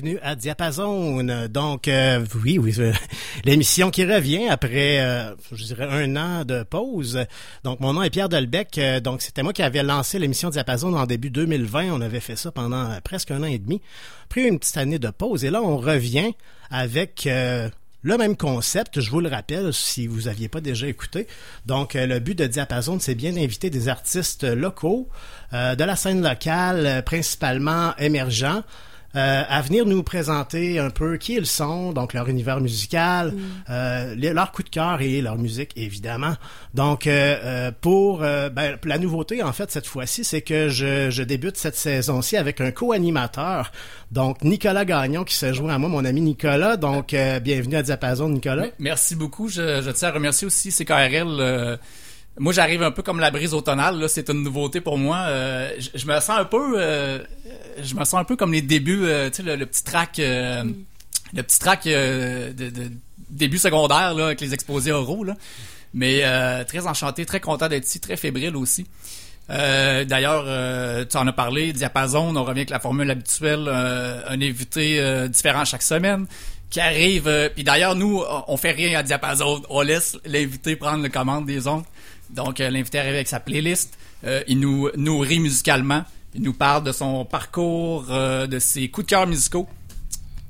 Bienvenue à Diapason. Donc, euh, oui, oui, euh, l'émission qui revient après, euh, je dirais, un an de pause. Donc, mon nom est Pierre Delbecq. Euh, donc, c'était moi qui avais lancé l'émission Diapason en début 2020. On avait fait ça pendant presque un an et demi. Pris une petite année de pause. Et là, on revient avec le même concept, je vous le rappelle, si vous aviez pas déjà écouté. Donc, le but de Diapason, c'est bien d'inviter des artistes locaux, de la scène locale, principalement émergents, euh, à venir nous présenter un peu qui ils sont, donc leur univers musical, mm. euh, leur coup de cœur et leur musique, évidemment. Donc, euh, euh pour ben, la nouveauté, en fait, cette fois-ci, c'est que je, je, débute cette saison-ci avec un co-animateur, donc Nicolas Gagnon, qui s'est joint à moi, mon ami Nicolas. Donc, bienvenue à Diapason, Nicolas. Merci beaucoup. Je, je tiens à remercier aussi CKRL moi, j'arrive un peu comme la brise automnale. Là, c'est une nouveauté pour moi. Euh, je, me sens un peu, euh, je me sens un peu comme les débuts, euh, tu sais, le, petit track, le petit track de, de, début secondaire là, avec les exposés oraux. Là. Mais très enchanté, très content d'être ici, très fébrile aussi. D'ailleurs, tu en as parlé, Diapason, on revient avec la formule habituelle, un invité différent chaque semaine qui arrive. Puis d'ailleurs, nous, on fait rien à Diapason, on laisse l'invité prendre le commande des ondes. Donc, euh, l'invité arrive avec sa playlist. Euh, il nous nourrit musicalement. Il nous parle de son parcours, euh, de ses coups de cœur musicaux.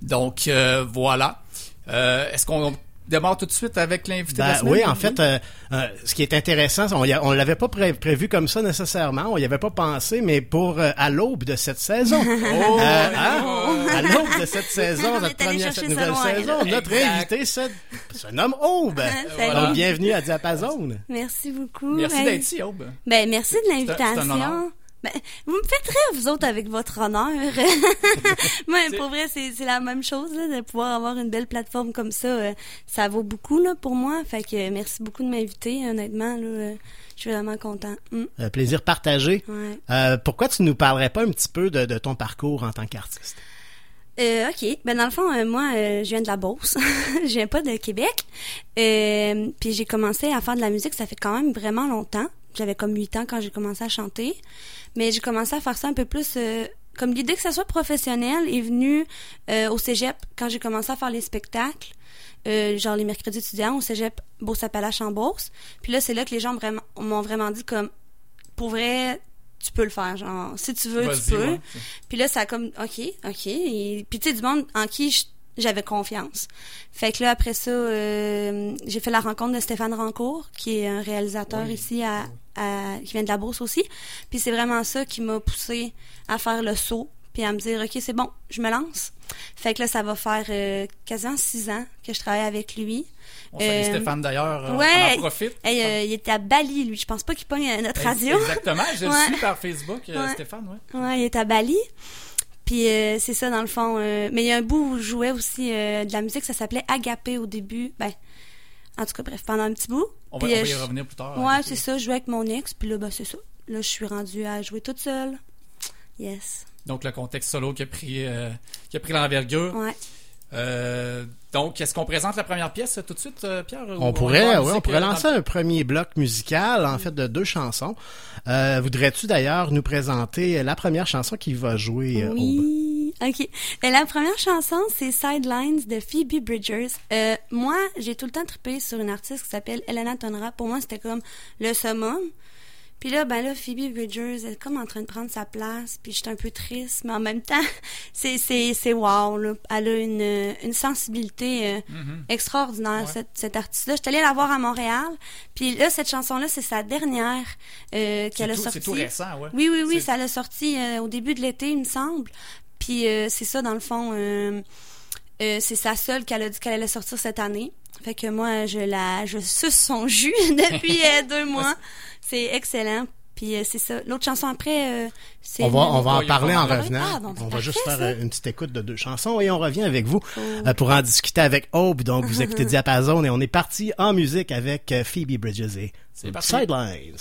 Donc, voilà. Est-ce qu'on démarre tout de suite avec l'invité ben, Oui, en fait, euh, euh, ce qui est intéressant, on, on l'avait pas prévu comme ça nécessairement, on y avait pas pensé, mais pour euh, à l'aube de cette saison, oh, hein? à l'aube de cette saison, notre première cette nouvelle saison, notre invité se, se, nomme Aube. Donc, bienvenue à Diapason. Merci beaucoup. Merci d'être ici, Aube. Ben, merci de l'invitation. Ben, vous me faites rire, vous autres, avec votre honneur. Moi, pour vrai, c'est la même chose, là, de pouvoir avoir une belle plateforme comme ça. Euh, ça vaut beaucoup là, pour moi. Fait que euh, merci beaucoup de m'inviter, honnêtement. Là, euh, je suis vraiment content. Mm. plaisir partagé. pourquoi tu nous parlerais pas un petit peu de, de ton parcours en tant qu'artiste? Euh, ok, ben dans le fond, moi, je viens de la Beauce, je viens pas de Québec, puis j'ai commencé à faire de la musique, ça fait quand même vraiment longtemps. J'avais comme 8 ans quand j'ai commencé à chanter. Mais j'ai commencé à faire ça un peu plus... Euh, comme l'idée que ça soit professionnel est venue euh, au cégep quand j'ai commencé à faire les spectacles. Euh, genre les mercredis étudiants au cégep Beauce-Appalaches en Beauce. Puis là, c'est là que les gens vraiment, m'ont vraiment dit comme, pour vrai, tu peux le faire. Genre, si tu veux, tu peux. Puis là, ça a comme, OK, OK. Et, puis tu sais, du monde en qui j'avais confiance. Fait que là, après ça, j'ai fait la rencontre de Stéphane Rancourt, qui est un réalisateur ici à, qui vient de la bourse aussi. Puis c'est vraiment ça qui m'a poussé à faire le saut, puis à me dire, OK, c'est bon, je me lance. Fait que là, ça va faire euh, quasiment six ans que je travaille avec lui. On euh, Stéphane d'ailleurs, ouais, on en profite. il était à Bali, lui. Je pense pas qu'il pogne notre radio. Exactement, je le suis par Facebook, euh, Stéphane, ouais. Ouais, il est à Bali. Puis c'est ça dans le fond. mais il y a un bout où je jouais aussi de la musique, ça s'appelait Agapé au début. Ben, en tout cas, bref, pendant un petit bout. On va, y euh, revenir plus tard. Ouais, c'est ça. Je jouais avec mon ex, puis là, ben, c'est ça. Là, je suis rendue à jouer toute seule. Yes. Donc, le contexte solo qui a pris, euh, qui a pris l'envergure. Ouais. Euh, donc, est-ce qu'on présente la première pièce tout de suite, Pierre? On pourrait, oui, on pourrait lancer un premier bloc musical, en fait, de deux chansons. Voudrais-tu d'ailleurs nous présenter la première chanson qui va jouer oui. OK. Ben, la première chanson, c'est Sidelines de Phoebe Bridgers. Euh, moi, j'ai tout le temps trippé sur une artiste qui s'appelle Elena Tonra. Pour moi, c'était comme le summum. Puis là, ben là, Phoebe Bridgers, elle est comme en train de prendre sa place, puis j'étais un peu triste, mais en même temps, c'est, c'est, c'est wow, là. Elle a une, une sensibilité euh, mm-hmm. extraordinaire, cette, cette artiste-là. J'étais allée la voir à Montréal, puis là, cette chanson-là, c'est sa dernière euh, qu'elle a sortie. C'est tout récent, ouais. Oui, oui, oui, ça l'a sorti euh, au début de l'été, il me semble. Puis euh, c'est ça, dans le fond, euh, euh, c'est sa seule qu'elle a dit qu'elle allait sortir cette année. Fait que moi, je la, je suce son jus depuis deux mois. C'est excellent. Puis c'est ça. L'autre chanson après, c'est. On va, on va en parler en revenant. Ah, on va juste faire une petite écoute de deux chansons et on revient avec vous oh. pour en discuter avec Aube. Donc vous écoutez Diapason et on est parti en musique avec Phoebe Bridges et Sidelines.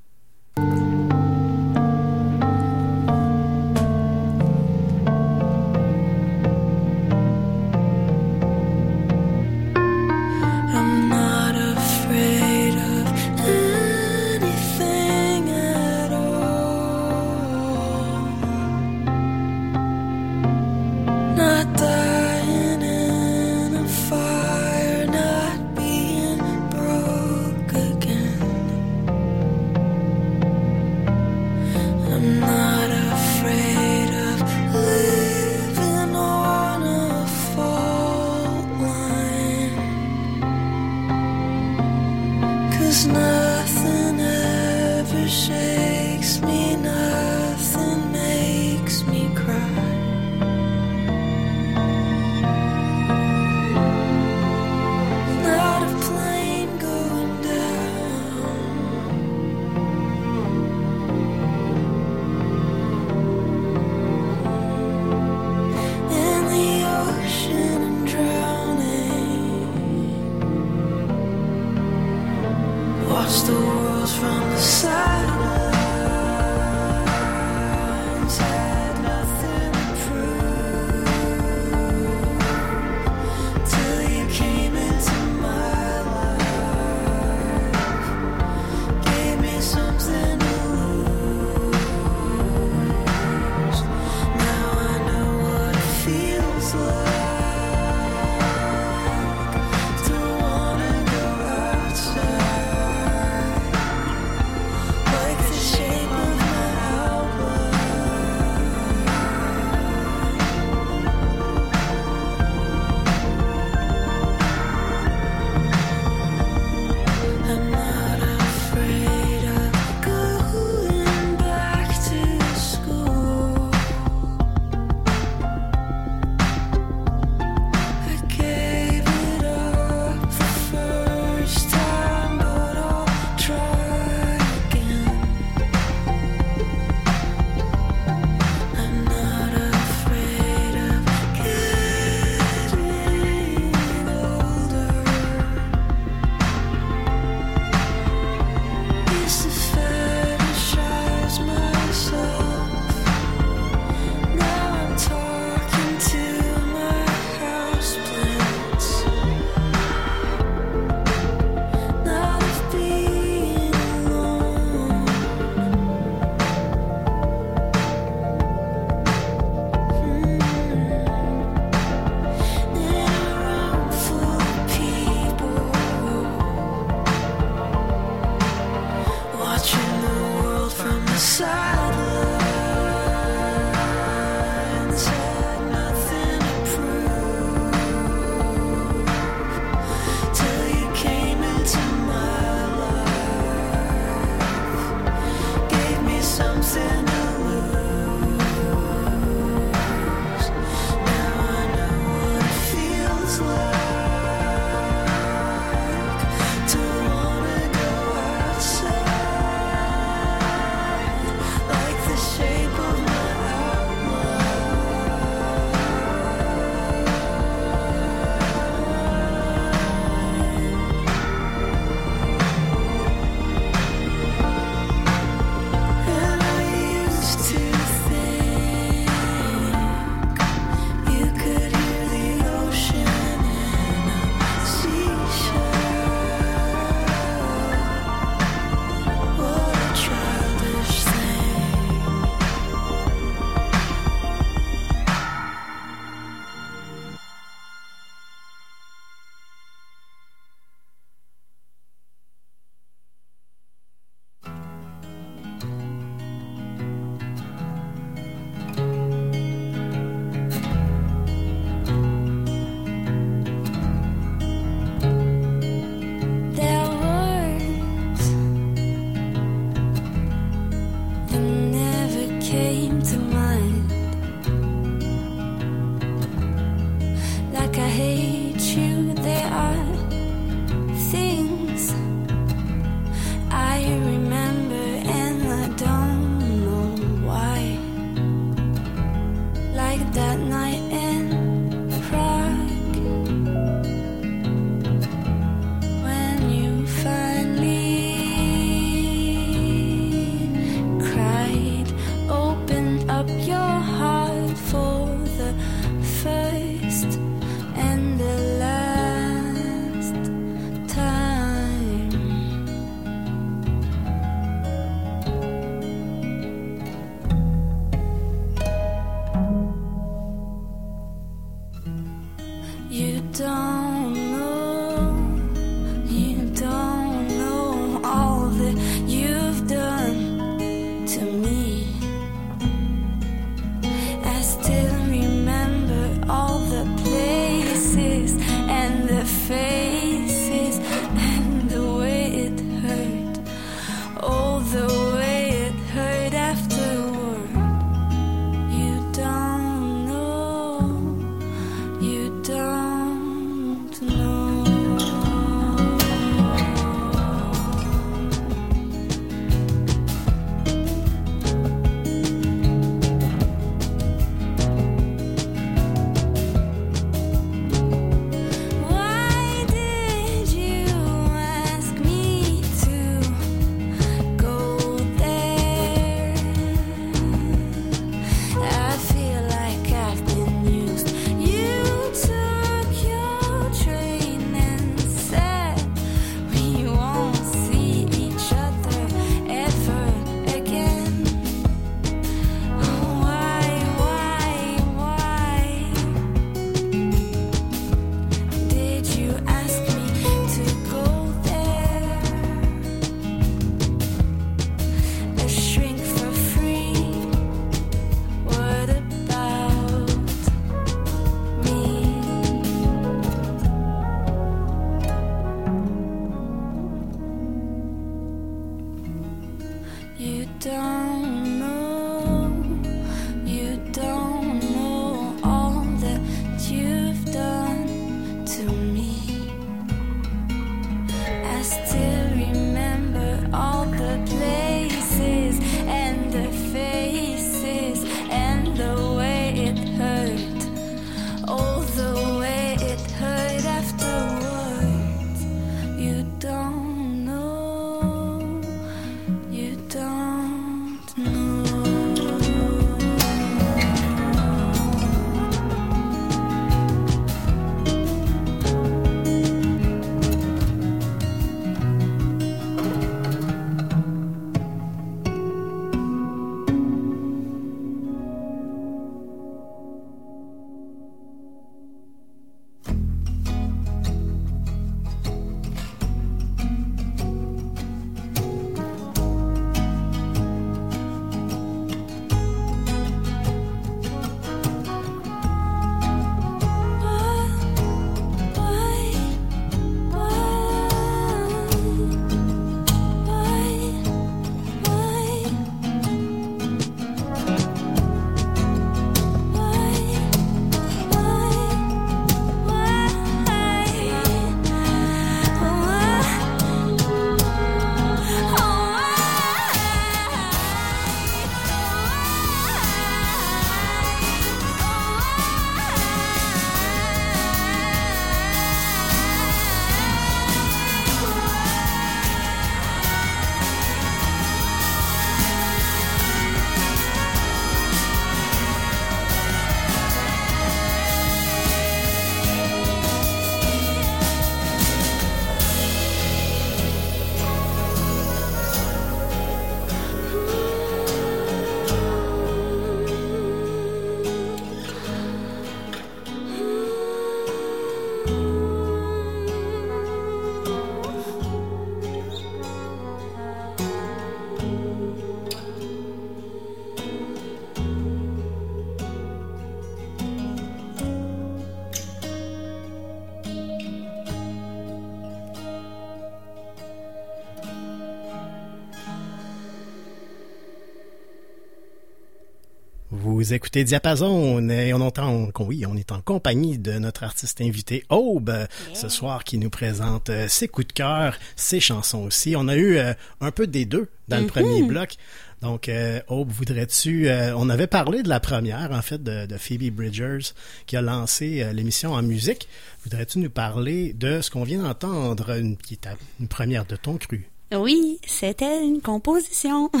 Vous écoutez Diapason et on entend, oui, on est en compagnie de notre artiste invité Aube ce soir qui nous présente euh, ses coups de cœur, ses chansons aussi. On a eu euh, un peu des deux dans le premier bloc. Donc, euh, Aube, voudrais-tu... euh, on avait parlé de la première, en fait, de, de Phoebe Bridgers, qui a lancé euh, l'émission en musique. Voudrais-tu nous parler de ce qu'on vient d'entendre, une, qui est une première de ton cru? Oui, c'était une composition.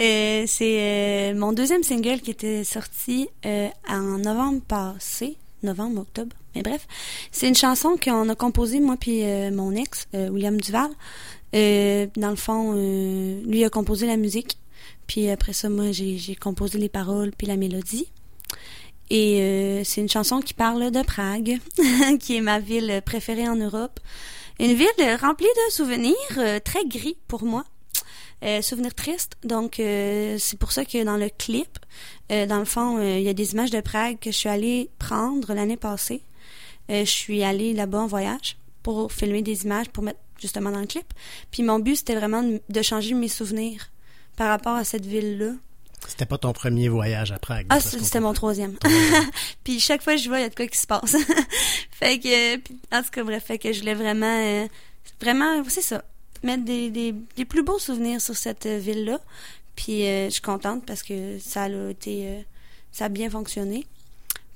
Euh, c'est euh, mon deuxième single qui était sorti euh, en novembre passé, novembre, octobre. Mais bref, c'est une chanson qu'on a composée moi puis mon ex William Duval. Dans le fond, lui a composé la musique, puis après ça, moi j'ai composé les paroles puis la mélodie. Et c'est une chanson qui parle de Prague, qui est ma ville préférée en Europe. Une ville remplie de souvenirs euh, très gris pour moi. Euh, souvenirs tristes. Donc, euh, c'est pour ça que dans le clip, dans le fond, il y a des images de Prague que je suis allée prendre l'année passée. Je suis allée là-bas en voyage pour filmer des images pour mettre justement dans le clip. Puis mon but, c'était vraiment de changer mes souvenirs par rapport à cette ville-là. C'était pas ton premier voyage à Prague. Ah, c'était mon troisième. puis chaque fois que je vois, il y a de quoi qui se passe. fait que, euh, en tout cas, bref, fait que je voulais vraiment, euh, vraiment, c'est ça, mettre des, des, des plus beaux souvenirs sur cette euh, ville-là. Puis euh, je suis contente parce que ça a été, euh, ça a bien fonctionné.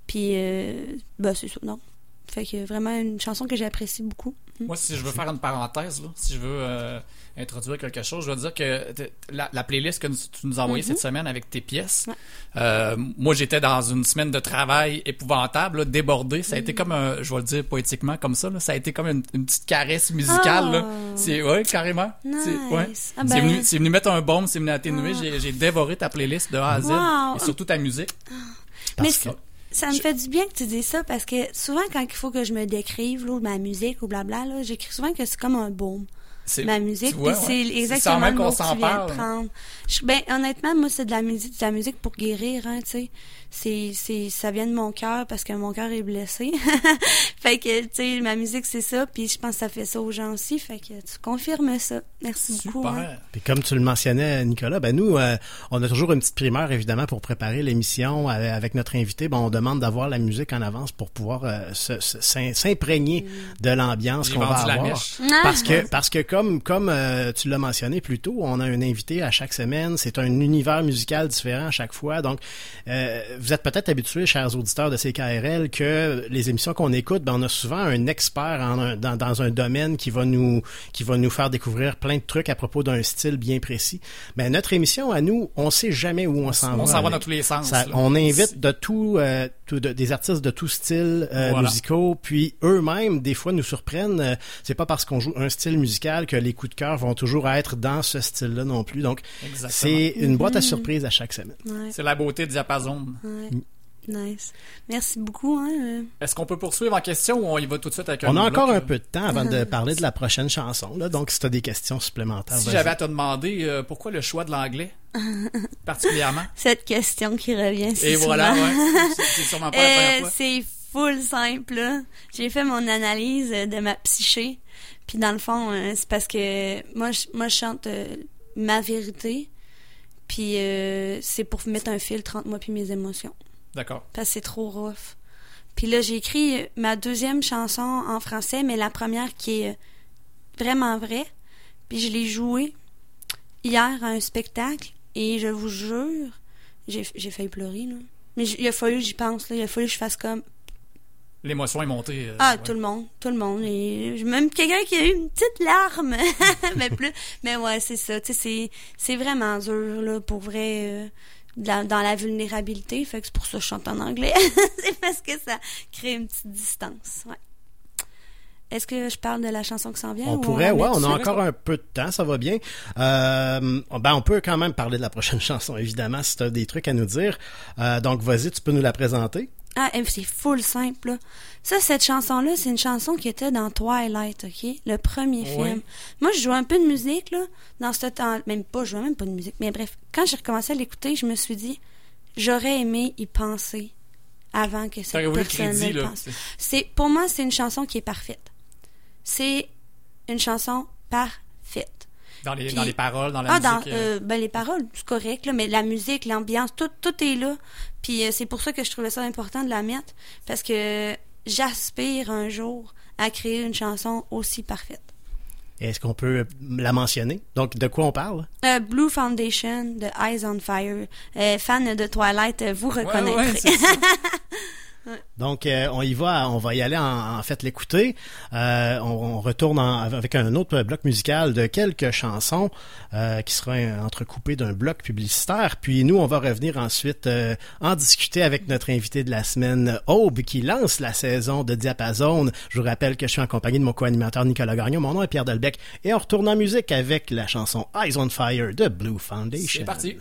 Puis, euh, bah, c'est ça, non. Fait que vraiment une chanson que j'apprécie beaucoup. Moi, si je veux faire une parenthèse, là, si je veux euh, introduire quelque chose, je veux dire que la, la playlist que tu nous as envoyée cette semaine avec tes pièces, Ouais. euh, moi, j'étais dans une semaine de travail épouvantable, là, débordée. Ça a été comme, un, je vais le dire poétiquement comme ça, là, ça a été comme une, une petite caresse musicale. Oh. C'est ouais, carrément. Nice. C'est ouais. Ah C'est ben. venu, venu mettre un baume, c'est venu atténuer. J'ai, j'ai dévoré ta playlist de A à Z Wow. et surtout ta musique. Mais Parce que- ça me fait du bien que tu dises ça parce que souvent quand il faut que je me décrive là, ou ma musique ou blabla, là, j'écris souvent que c'est comme un baume. Ma musique. ouais. c'est exactement même le mot que tu viens de parle. prendre. Je- ben, honnêtement, moi, c'est de la musique, de la musique pour guérir, hein, tu sais. C'est, c'est, ça vient de mon cœur parce que mon cœur est blessé. fait que, tu sais, ma musique, c'est ça. Puis je pense que ça fait ça aux gens aussi. Fait que tu confirmes ça. Merci beaucoup. hein. Super. Puis comme tu le mentionnais, Nicolas, ben nous, euh, on a toujours une petite primaire, évidemment, pour préparer l'émission avec notre invité. Ben, on demande d'avoir la musique en avance pour pouvoir euh, s'imprégner de l'ambiance qu'on va avoir. Ah. Parce que, parce que comme, comme euh, tu l'as mentionné plus tôt, on a un invité à chaque semaine. C'est un univers musical différent à chaque fois. Donc, euh, vous êtes peut-être habitués, chers auditeurs de CKRL, que les émissions qu'on écoute, ben, on a souvent un expert en un- dans, dans un domaine qui va nous qui va nous faire découvrir plein de trucs à propos d'un style bien précis. Mais notre émission, à nous, on sait jamais où on s'en va. On s'en va dans tous les sens. Ça- on invite de tout, euh, tout de- des artistes de tout style euh, Voilà. musicaux, puis eux-mêmes des fois nous surprennent. Euh, c'est pas parce qu'on joue un style musical que les coups de cœur vont toujours être dans ce style-là non plus. Donc Exactement. c'est une boîte à surprises à chaque semaine. Ouais, C'est la beauté de Diapason. ouais. Nice. Merci beaucoup, hein. euh. Est-ce qu'on peut poursuivre en question ou on y va tout de suite avec un On a encore bloc, un peu de temps avant de parler de la prochaine chanson. Là. Donc si tu as des questions supplémentaires, Si j'avais à te demander euh, pourquoi le choix de l'anglais, particulièrement. Cette question qui revient si Et voilà, ouais. C'est- sûrement pas la Euh, première fois. c'est full simple. J'ai fait mon analyse euh, de ma psyché. Puis dans le fond, euh, c'est parce que moi, je, moi, je chante euh, ma vérité. Puis euh, c'est pour mettre un filtre entre moi puis mes émotions. D'accord. Parce que c'est trop rough. Puis là, j'ai écrit euh, ma deuxième chanson en français, mais la première qui est euh, vraiment vraie. Puis je l'ai jouée hier à un spectacle. Et je vous jure, j'ai failli pleurer, là. Mais il a fallu que j'y pense, là. Il a fallu que je fasse comme L'émotion est montée. euh, ah, ouais. tout le monde, tout le monde. Et j'ai même quelqu'un qui a eu une petite larme. mais plus. Mais ouais, c'est ça. Tu sais, c'est, c'est vraiment dur, là, pour vrai, euh, dans, dans la vulnérabilité. Fait que c'est pour ça que je chante en anglais. c'est parce que ça crée une petite distance. Ouais. Est-ce que je parle de la chanson qui s'en vient? On ou pourrait, la ouais, on a encore un peu de temps, ça va bien. Euh, ben, on peut quand même parler de la prochaine chanson, évidemment, si tu as des trucs à nous dire. Euh, donc, vas-y, tu peux nous la présenter. Ah, eh, c'est full simple. là. Ça, cette chanson-là, c'est une chanson qui était dans Twilight, OK? Le premier Oui. film. Moi, je jouais un peu de musique, là, dans ce temps. Même pas, je jouais même pas de musique. Mais bref, quand j'ai recommencé à l'écouter, je me suis dit, j'aurais aimé y penser avant que cette personne là. pense. C'est, pour moi, c'est une chanson qui est parfaite. C'est une chanson parfaite. Dans les, Puis- dans les paroles, dans la Ah, dans, musique. euh, euh, ben, les paroles, c'est correct, là, mais la musique, l'ambiance, tout, tout est là. Puis euh, c'est pour ça que je trouvais ça important de la mettre, parce que j'aspire un jour à créer une chanson aussi parfaite. Est-ce qu'on peut la mentionner? Donc, de quoi on parle? Euh, Blue Foundation de Eyes on Fire. Euh, fan de Twilight, vous reconnaîtrez. ouais, Donc, euh, on y va, on va y aller en, en fait l'écouter. Euh, on, on retourne en- avec un autre bloc musical de quelques chansons euh, qui sera entrecoupé d'un bloc publicitaire. Puis nous, on va revenir ensuite euh, en discuter avec notre invité de la semaine, Aube, qui lance la saison de Diapason. Je vous rappelle que je suis en compagnie de mon co-animateur Nicolas Gagnon. Mon nom est Pierre Delbecq. Et on retourne en musique avec la chanson Eyes on Fire de Blue Foundation. C'est parti.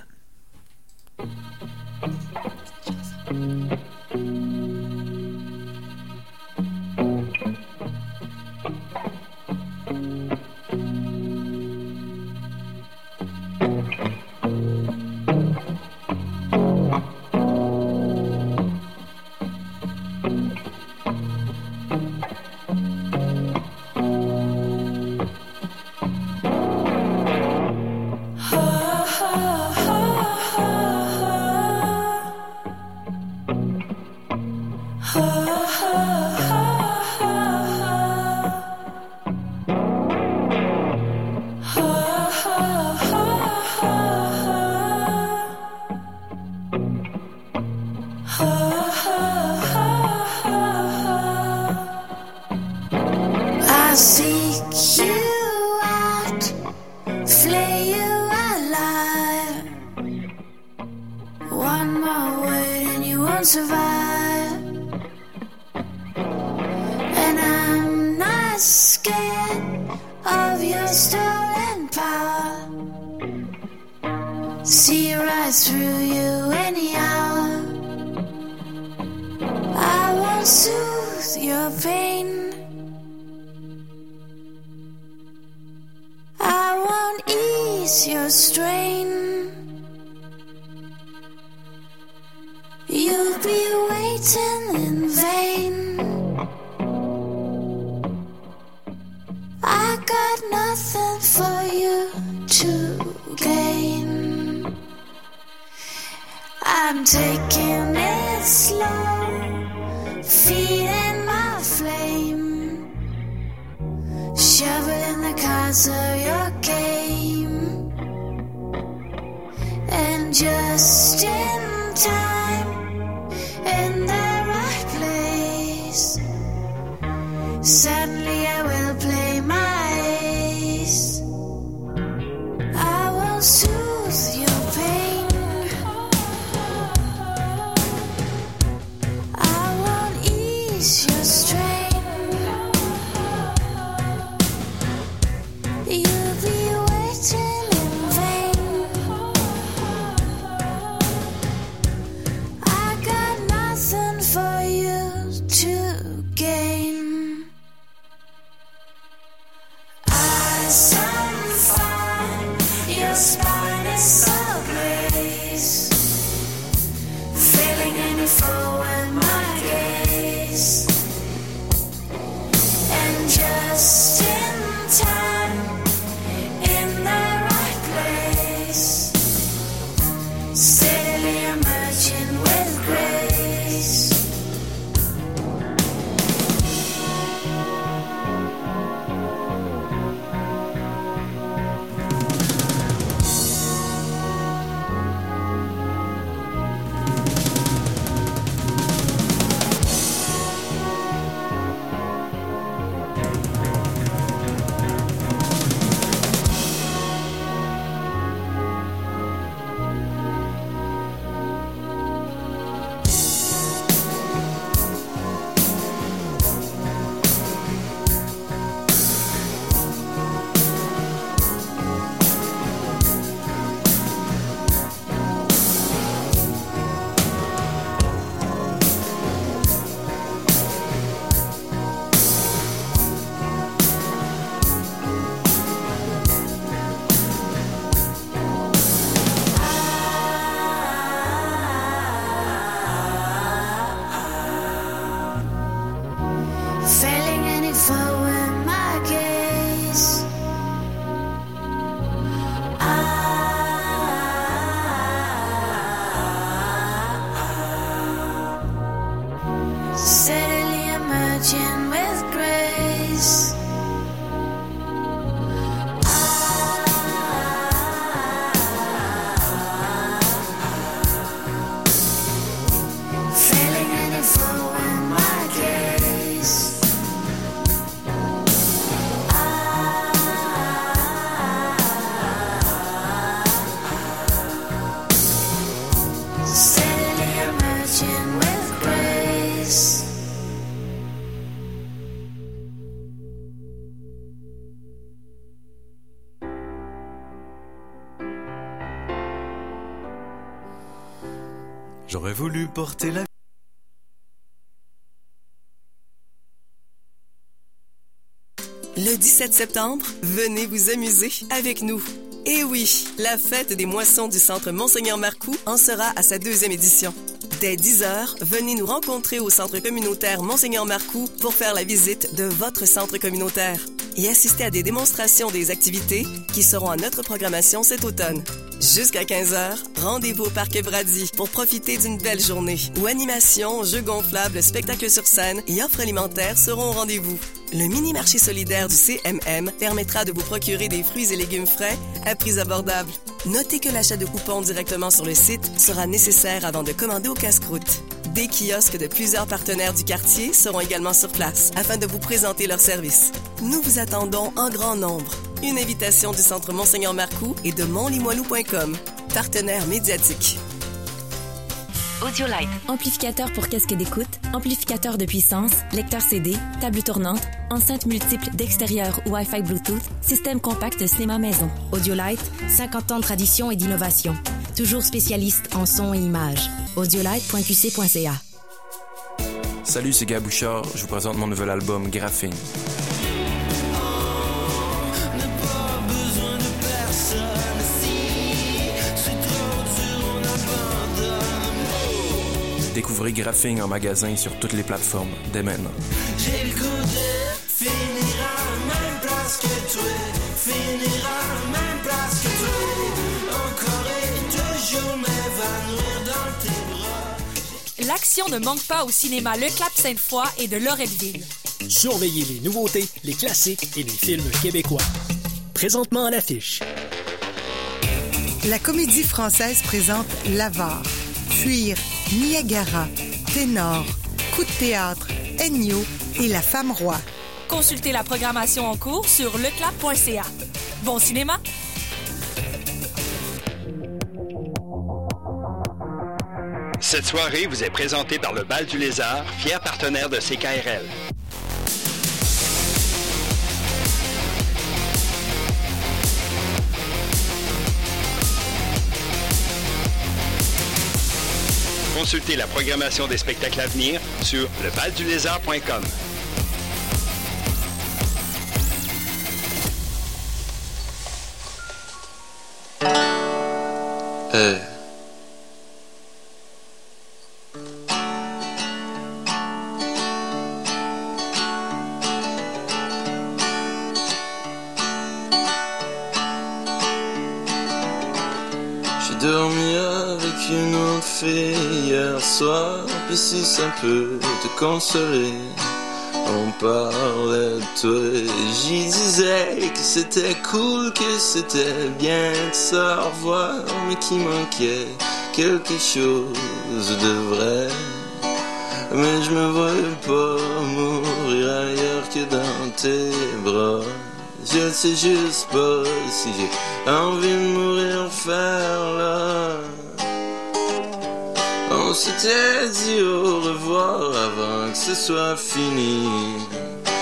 And I'm not scared of your stolen power. See right through you anyhow. I won't soothe your pain. I won't ease your strain. You'll be waiting in vain. I got nothing for you to gain. I'm taking it slow, feeding my flame, shoveling the cards of your game, and just in time, Say Le 17 septembre, venez vous amuser avec nous. Et oui, la fête des moissons du Centre Monseigneur Marcoux en sera à sa deuxième édition. Dès 10h, venez nous rencontrer au Centre communautaire Monseigneur Marcoux pour faire la visite de votre centre communautaire et assister à des démonstrations des activités qui seront à notre programmation cet automne. Jusqu'à 15h, rendez-vous au Parc Brady pour profiter d'une belle journée où animation, jeux gonflables, spectacles sur scène et offres alimentaires seront au rendez-vous. Le mini-marché solidaire du CMM permettra de vous procurer des fruits et légumes frais à prix abordables. Notez que l'achat de coupons directement sur le site sera nécessaire avant de commander au casse-croûte. Des kiosques de plusieurs partenaires du quartier seront également sur place afin de vous présenter leurs services. Nous vous attendons en grand nombre. Une invitation du Centre Monseigneur Marcoux et de montlimoilou.com. Partenaire médiatique. Audiolite. Amplificateur pour casque d'écoute, amplificateur de puissance, lecteur CD, table tournante, enceinte multiple d'extérieur ou Wi-Fi Bluetooth, système compact cinéma maison. Audiolite, 50 ans de tradition et d'innovation. Toujours spécialiste en son et image. Audiolite.qc.ca. Salut, c'est Gab Bouchard. Je vous présente mon nouvel album Graphine. Découvrez Graphing en magasin sur toutes les plateformes dès maintenant. J'ai le goût de finir à la même place que toi. Finir à la même place que toi. Encore et toujours m'évanouir dans tes bras. L'action ne manque pas au cinéma Le Clap Sainte-Foy et de Loretteville. Surveillez les nouveautés, les classiques et les films québécois. Présentement à l'affiche. La comédie française présente L'Avare, Fuir, Niagara, Ténor, Coup de théâtre, Ennio et La femme roi. Consultez la programmation en cours sur leclap.ca. Bon cinéma! Cette soirée vous est présentée par le Bal du Lézard, fier partenaire de CKRL. Consultez la programmation des spectacles à venir sur lebaldulézard.com. Euh. J'ai dormi avec une autre fille puis si ça peut te consoler. On parlait de toi j'y disais que c'était cool, que c'était bien de se revoir, mais qu'il manquait quelque chose de vrai. Mais je me voyais pas mourir ailleurs que dans tes bras. Je ne sais juste pas si j'ai envie de mourir faire là. On s'était dit au revoir avant que ce soit fini.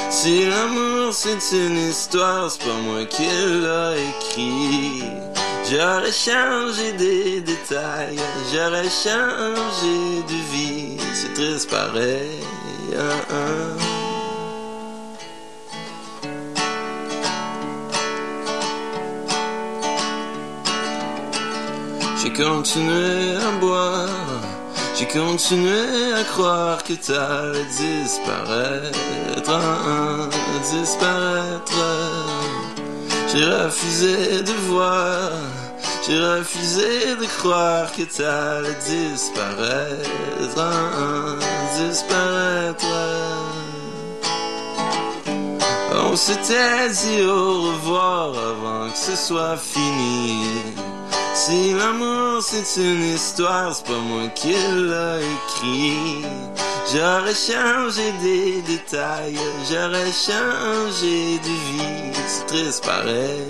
Si l'amour c'est une histoire, c'est pas moi qui l'a écrit. J'aurais changé des détails, j'aurais changé de vie. C'est triste pareil. hein, hein. J'ai continué à boire, j'ai continué à croire que t'allais disparaître, hein, disparaître. J'ai refusé de voir, j'ai refusé de croire que t'allais disparaître, hein, disparaître. On s'était dit au revoir avant que ce soit fini. Si l'amour c'est une histoire, c'est pas moi qui l'a écrit. J'aurais changé des détails, j'aurais changé de vie. C'est triste pareil.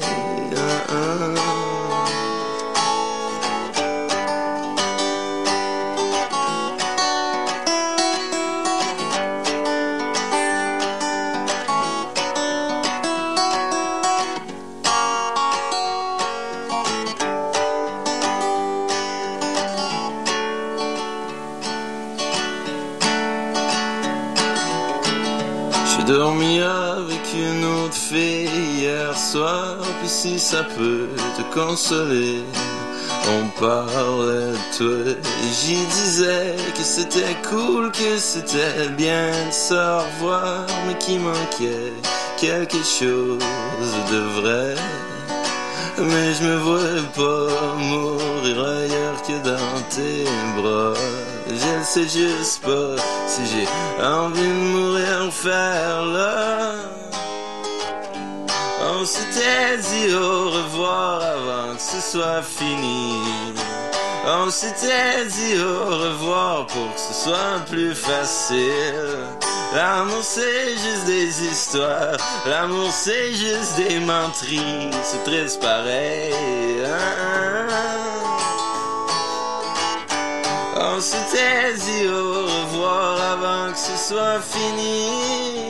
hein, hein. Si ça peut te consoler. On parlait de toi j'y disais que c'était cool, que c'était bien de se revoir, mais qu'il manquait quelque chose de vrai. Mais je me vois pas mourir ailleurs que dans tes bras. Je ne sais juste pas si j'ai envie de mourir faire là. On s'était dit au revoir avant que ce soit fini. On s'était dit au revoir pour que ce soit plus facile. L'amour c'est juste des histoires, l'amour c'est juste des menteries, c'est triste pareil. hein? On s'était dit au revoir avant que ce soit fini.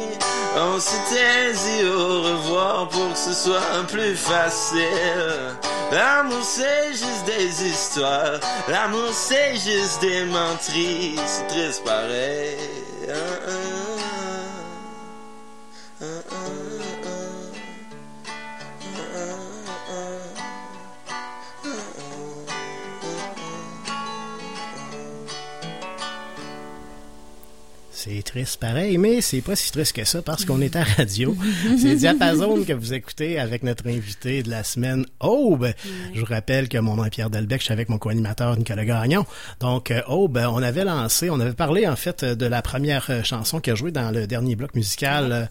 On s'était dit au revoir pour que ce soit plus facile. L'amour c'est juste des histoires, l'amour c'est juste des menteries, c'est pareil. hein, hein. Hein, triste pareil, mais c'est pas si triste que ça parce qu'on est à radio. c'est Diapason que vous écoutez avec notre invité de la semaine, Aube. Je vous rappelle que mon nom est Pierre Delbecq, je suis avec mon co-animateur Nicolas Gagnon. Donc, euh, Aube, on avait lancé, on avait parlé en fait de la première euh, chanson qui a joué dans le dernier bloc musical. euh,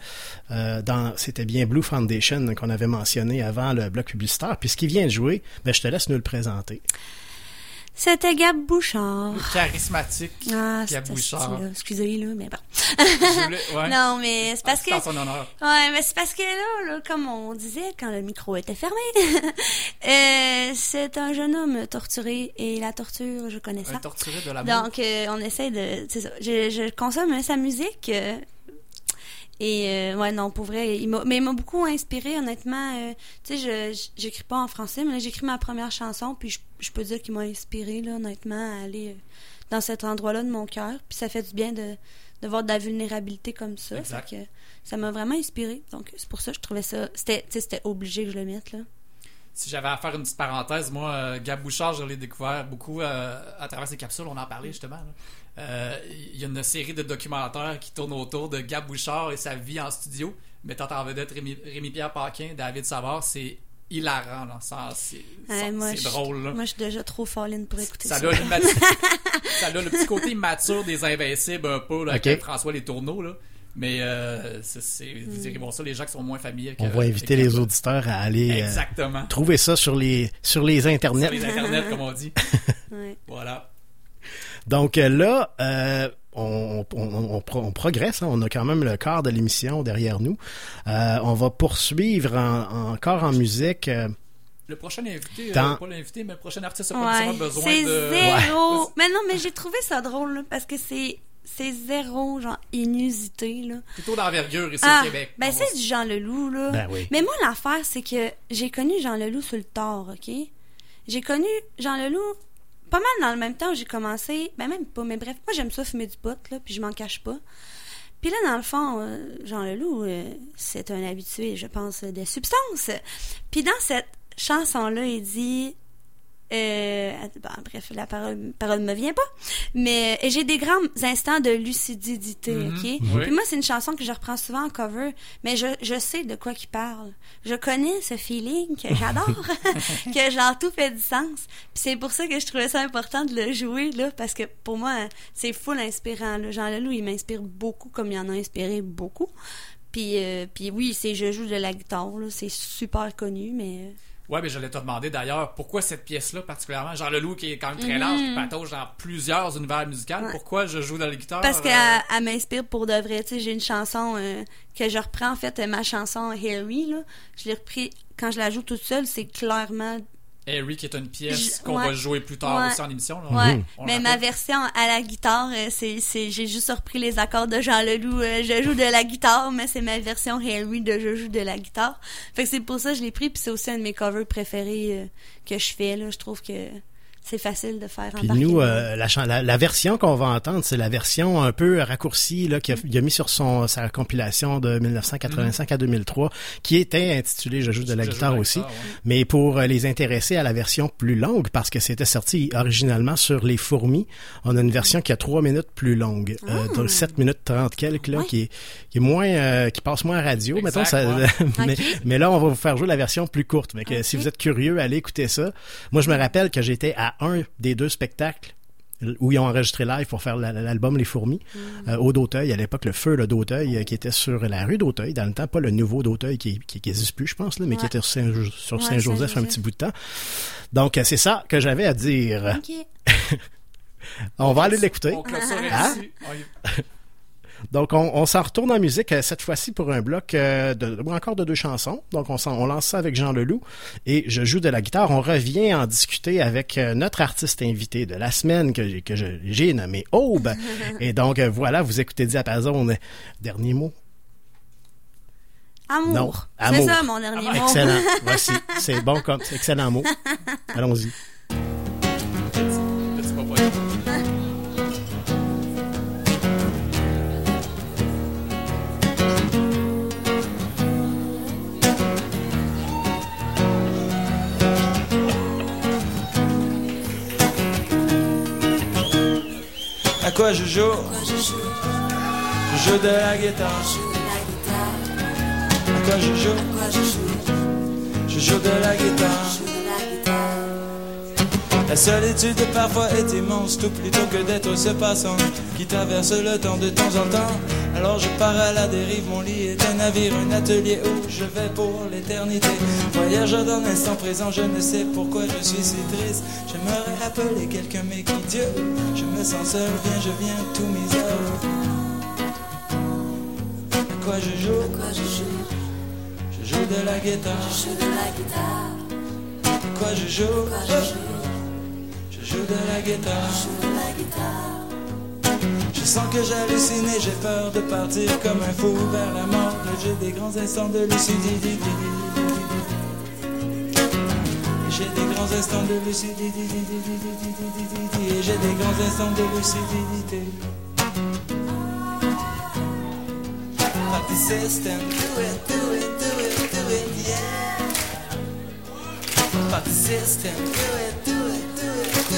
euh, dans, c'était bien Blue Foundation qu'on avait mentionné avant le bloc publicitaire. Puis ce qui vient de jouer, ben, je te laisse nous le présenter. C'était Gab Bouchard. Charismatique. Ah, Gab Bouchard. style-là. Excusez, là, mais bon. Ouais. Non, mais c'est parce Ah, c'est que... en son honneur. Ouais, mais c'est parce que là, là, comme on disait quand le micro était fermé, euh, c'est un jeune homme torturé et la torture, je connais ça. Un torturé de l'amour. Donc, euh, on essaie de... C'est ça. Je, je consomme sa musique... euh, et euh, ouais, non, pour vrai, il m'a, mais il m'a beaucoup inspiré, honnêtement. euh, tu sais, je, j'écris pas en français, mais là, j'écris ma première chanson, puis je, je peux dire qu'il m'a inspiré, là, honnêtement, à aller euh, dans cet endroit-là de mon cœur. Puis ça fait du bien de, de voir de la vulnérabilité comme ça. Exact. Fait que ça m'a vraiment inspiré. Donc, c'est pour ça que je trouvais ça. C'était, tu sais, c'était obligé que je le mette, là. Si j'avais à faire une petite parenthèse, moi, euh, Gab Bouchard, je l'ai découvert beaucoup euh, à travers ses capsules. On en parlait justement. Euh, Il y a une série de documentaires qui tournent autour de Gab Bouchard et sa vie en studio, mettant en vedette Rémi, Rémi-Pierre Paquin, David Savard. C'est hilarant. Là. Ça, C'est drôle. là. Moi, je suis déjà trop folle pour écouter ça. Ça a, l'immat- ça a le petit côté mature des Invincibles un peu, là, avec François Les Tourneaux. Là. Mais euh, c'est, c'est- vous direz, bon, ça, les gens qui sont moins familiers. avec, On euh, va inviter avec- les auditeurs à aller euh, Exactement. trouver ça sur les sur les internets. Sur les internets, comme on dit. Ouais. Voilà. Donc euh, là, euh, on, on, on, pro- on progresse. hein. On a quand même le quart de l'émission derrière nous. Euh, on va poursuivre en- encore en musique. euh, Le prochain invité, euh, Dans- pas l'invité, mais le prochain artiste a pas Ouais, nécessairement besoin c'est de. zéro. Mais non, mais j'ai trouvé ça drôle, parce que c'est c'est zéro, genre, inusité, là. Plutôt d'envergure ici Ah, au Québec. ben c'est du Jean Leloup, là. Ben oui. Mais moi, l'affaire, c'est que j'ai connu Jean Leloup sur le tard, OK? J'ai connu Jean Leloup pas mal dans le même temps où j'ai commencé. Ben même pas, mais bref, moi, j'aime ça fumer du pot, là, puis je m'en cache pas. Puis là, dans le fond, euh, Jean Leloup, euh, c'est un habitué, je pense, des substances. Puis dans cette chanson-là, il dit... Euh, ben, bref, la parole, parole me vient pas. Mais euh, j'ai des grands instants de lucidité. OK? Oui. Puis moi, c'est une chanson que je reprends souvent en cover, mais je, je sais de quoi qu'il parle. Je connais ce feeling que j'adore, que genre tout fait du sens. Puis c'est pour ça que je trouvais ça important de le jouer, là, parce que pour moi, c'est full inspirant. Là. Jean Leloup, il m'inspire beaucoup, comme il en a inspiré beaucoup. Puis, euh, puis oui, c'est je joue de la guitare, là, c'est super connu, mais... Ouais, mais j'allais te demander d'ailleurs pourquoi cette pièce-là particulièrement, Jean Leloup qui est quand même très large, Mhm. qui patauge dans plusieurs univers musicaux. Pourquoi je joue dans la guitare Parce euh, qu'elle elle m'inspire pour de vrai. Tu sais, j'ai une chanson euh, que je reprends, en fait, ma chanson Harry, là. Je l'ai repris, quand je la joue toute seule, c'est clairement... Harry qui est une pièce Je- qu'on ouais. va jouer plus tard Ouais. aussi en émission. là. Ouais, On mais ma version à la guitare, euh, c'est, c'est, j'ai juste repris les accords de Jean Leloup. euh, je joue de la guitare, mais c'est ma version Harry de je joue de la guitare. Fait que c'est pour ça que je l'ai pris, puis c'est aussi un de mes covers préférés euh, que je fais. Là, je trouve que c'est facile de faire. Puis nous, euh, la, chan- la, la version qu'on va entendre, c'est la version un peu raccourcie là, qu'il a, il a mis sur son sa compilation de 1985 à 2003, qui était intitulée Je joue de la Je guitare aussi. guitare, ouais. Mais pour euh, les intéresser à la version plus longue, parce que c'était sorti originalement sur Les Fourmis, on a une version qui a trois minutes plus longue, euh, Ah. de 7 minutes 30 quelques, là, qui, est, qui est moins, euh, qui passe moins à radio, Exact, mettons. Ça, ouais. mais, là, on va vous faire jouer la version plus courte. Mais que si vous êtes curieux, allez écouter ça. Moi, je me rappelle que j'étais à un des deux spectacles où ils ont enregistré live pour faire la- l'album Les Fourmis, Mm. euh, au d'Auteuil, à l'époque, le feu le d'Auteuil, euh, qui était sur la rue d'Auteuil, dans le temps, pas le nouveau d'Auteuil qui, qui, qui existe plus, je pense, là, mais qui était sur Saint- sur Ouais, Saint-Joseph un petit bout de temps. Donc, euh, c'est ça que j'avais à dire. Ok. On va aller l'écouter. On Hein? Donc, on, on s'en retourne en musique, euh, cette fois-ci pour un bloc euh, de, ou encore de deux chansons. Donc, on, on lance ça avec Jean Leloup et je joue de la guitare. On revient en discuter avec euh, notre artiste invité de la semaine que, j'ai- que j'ai nommé Aube. et donc, voilà, vous écoutez Diapason. Dernier mot? Amour. C'est ça, mon dernier mot. Excellent. Voici. C'est bon comme, excellent mot. Allons-y. À quoi je joue Je joue de la guitare. À quoi je joue Je joue de la guitare. La solitude parfois est immense, tout plutôt que d'être ce passant qui traverse le temps de temps en temps. Alors je pars à la dérive, mon lit est un navire, un atelier où je vais pour l'éternité. Voyageur dans l'instant présent, je ne sais pourquoi je suis si triste. J'aimerais appeler quelqu'un, mais qui Dieu Je me sens seul, viens, je viens, tous mes heures. À quoi je joue? Je joue? De la guitare. À quoi je joue? Je joue? De la guitare. Je sens que j'hallucine j'ai peur de partir comme un fou vers la mort. J'ai des grands instants de lucidité. J'ai des grands instants de lucidité. Et J'ai des grands instants de lucidité. The system, do it, do it, do it, do it, yeah. The system, do it, do it,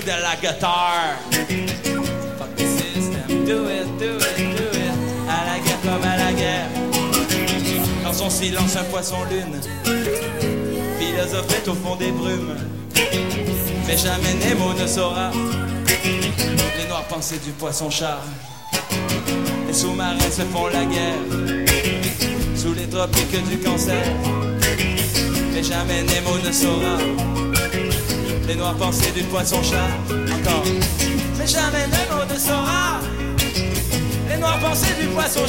de la guitare. Fuck system, do it, do it, do it. À la guerre comme à la guerre. Dans son silence, un poisson lune. Philosophette au fond des brumes. Mais jamais Nemo ne saura les noires pensées du poisson char. Les sous-marins se font la guerre sous les tropiques du cancer. Mais jamais Nemo ne saura les noires pensées du poisson chat. Encore. Mais jamais ne saura les noires pensées du poisson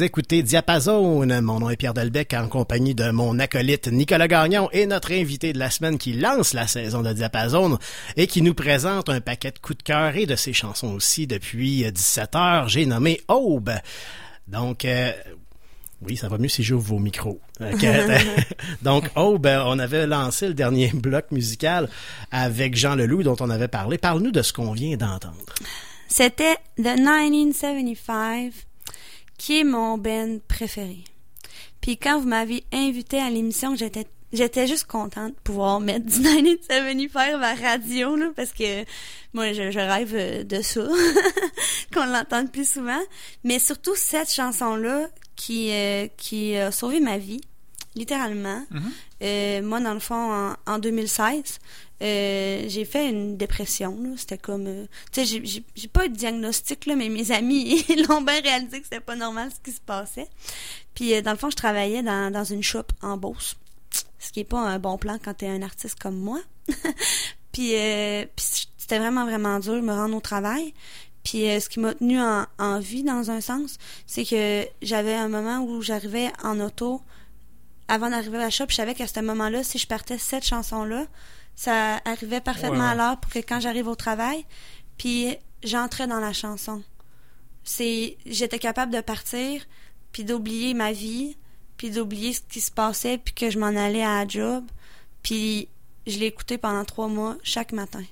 Vous écoutez Diapason. Mon nom est Pierre Delbecq en compagnie de mon acolyte Nicolas Gagnon et notre invité de la semaine qui lance la saison de Diapason et qui nous présente un paquet de coups de cœur et de ses chansons aussi depuis 17 heures. J'ai nommé Aube. Donc, euh, oui, ça va mieux si j'ouvre vos micros. Donc, Aube, on avait lancé le dernier bloc musical avec Jean Leloup dont on avait parlé. Parle-nous de ce qu'on vient d'entendre. C'était The 1975, qui est mon band préféré. Puis quand vous m'avez invité à l'émission, j'étais j'étais juste contente de pouvoir mettre du 1975 à la radio, là, parce que moi, je, je rêve euh, de ça, qu'on l'entende plus souvent. Mais surtout cette chanson-là qui, euh, qui a sauvé ma vie, littéralement. Euh, moi, dans le fond, en, en 2016, euh, j'ai fait une dépression. C'était comme... euh, tu sais, j'ai- pas eu de diagnostic, là, mais mes amis l'ont bien réalisé que c'était pas normal ce qui se passait. Puis, euh, dans le fond, je travaillais dans, une shop en Beauce. Ce qui est pas un bon plan quand t'es un artiste comme moi. puis, puis c'était vraiment, vraiment dur de me rendre au travail. Puis ce qui m'a tenu en, en vie dans un sens, c'est que j'avais un moment où j'arrivais en auto avant d'arriver à la shop, je savais qu'à ce moment-là, si je partais cette chanson-là, ça arrivait parfaitement Ouais, ouais. à l'heure pour que quand j'arrive au travail, puis j'entrais dans la chanson. C'est j'étais capable de partir puis d'oublier ma vie, puis d'oublier ce qui se passait puis que je m'en allais à la job, puis je l'ai écouté pendant trois mois chaque matin.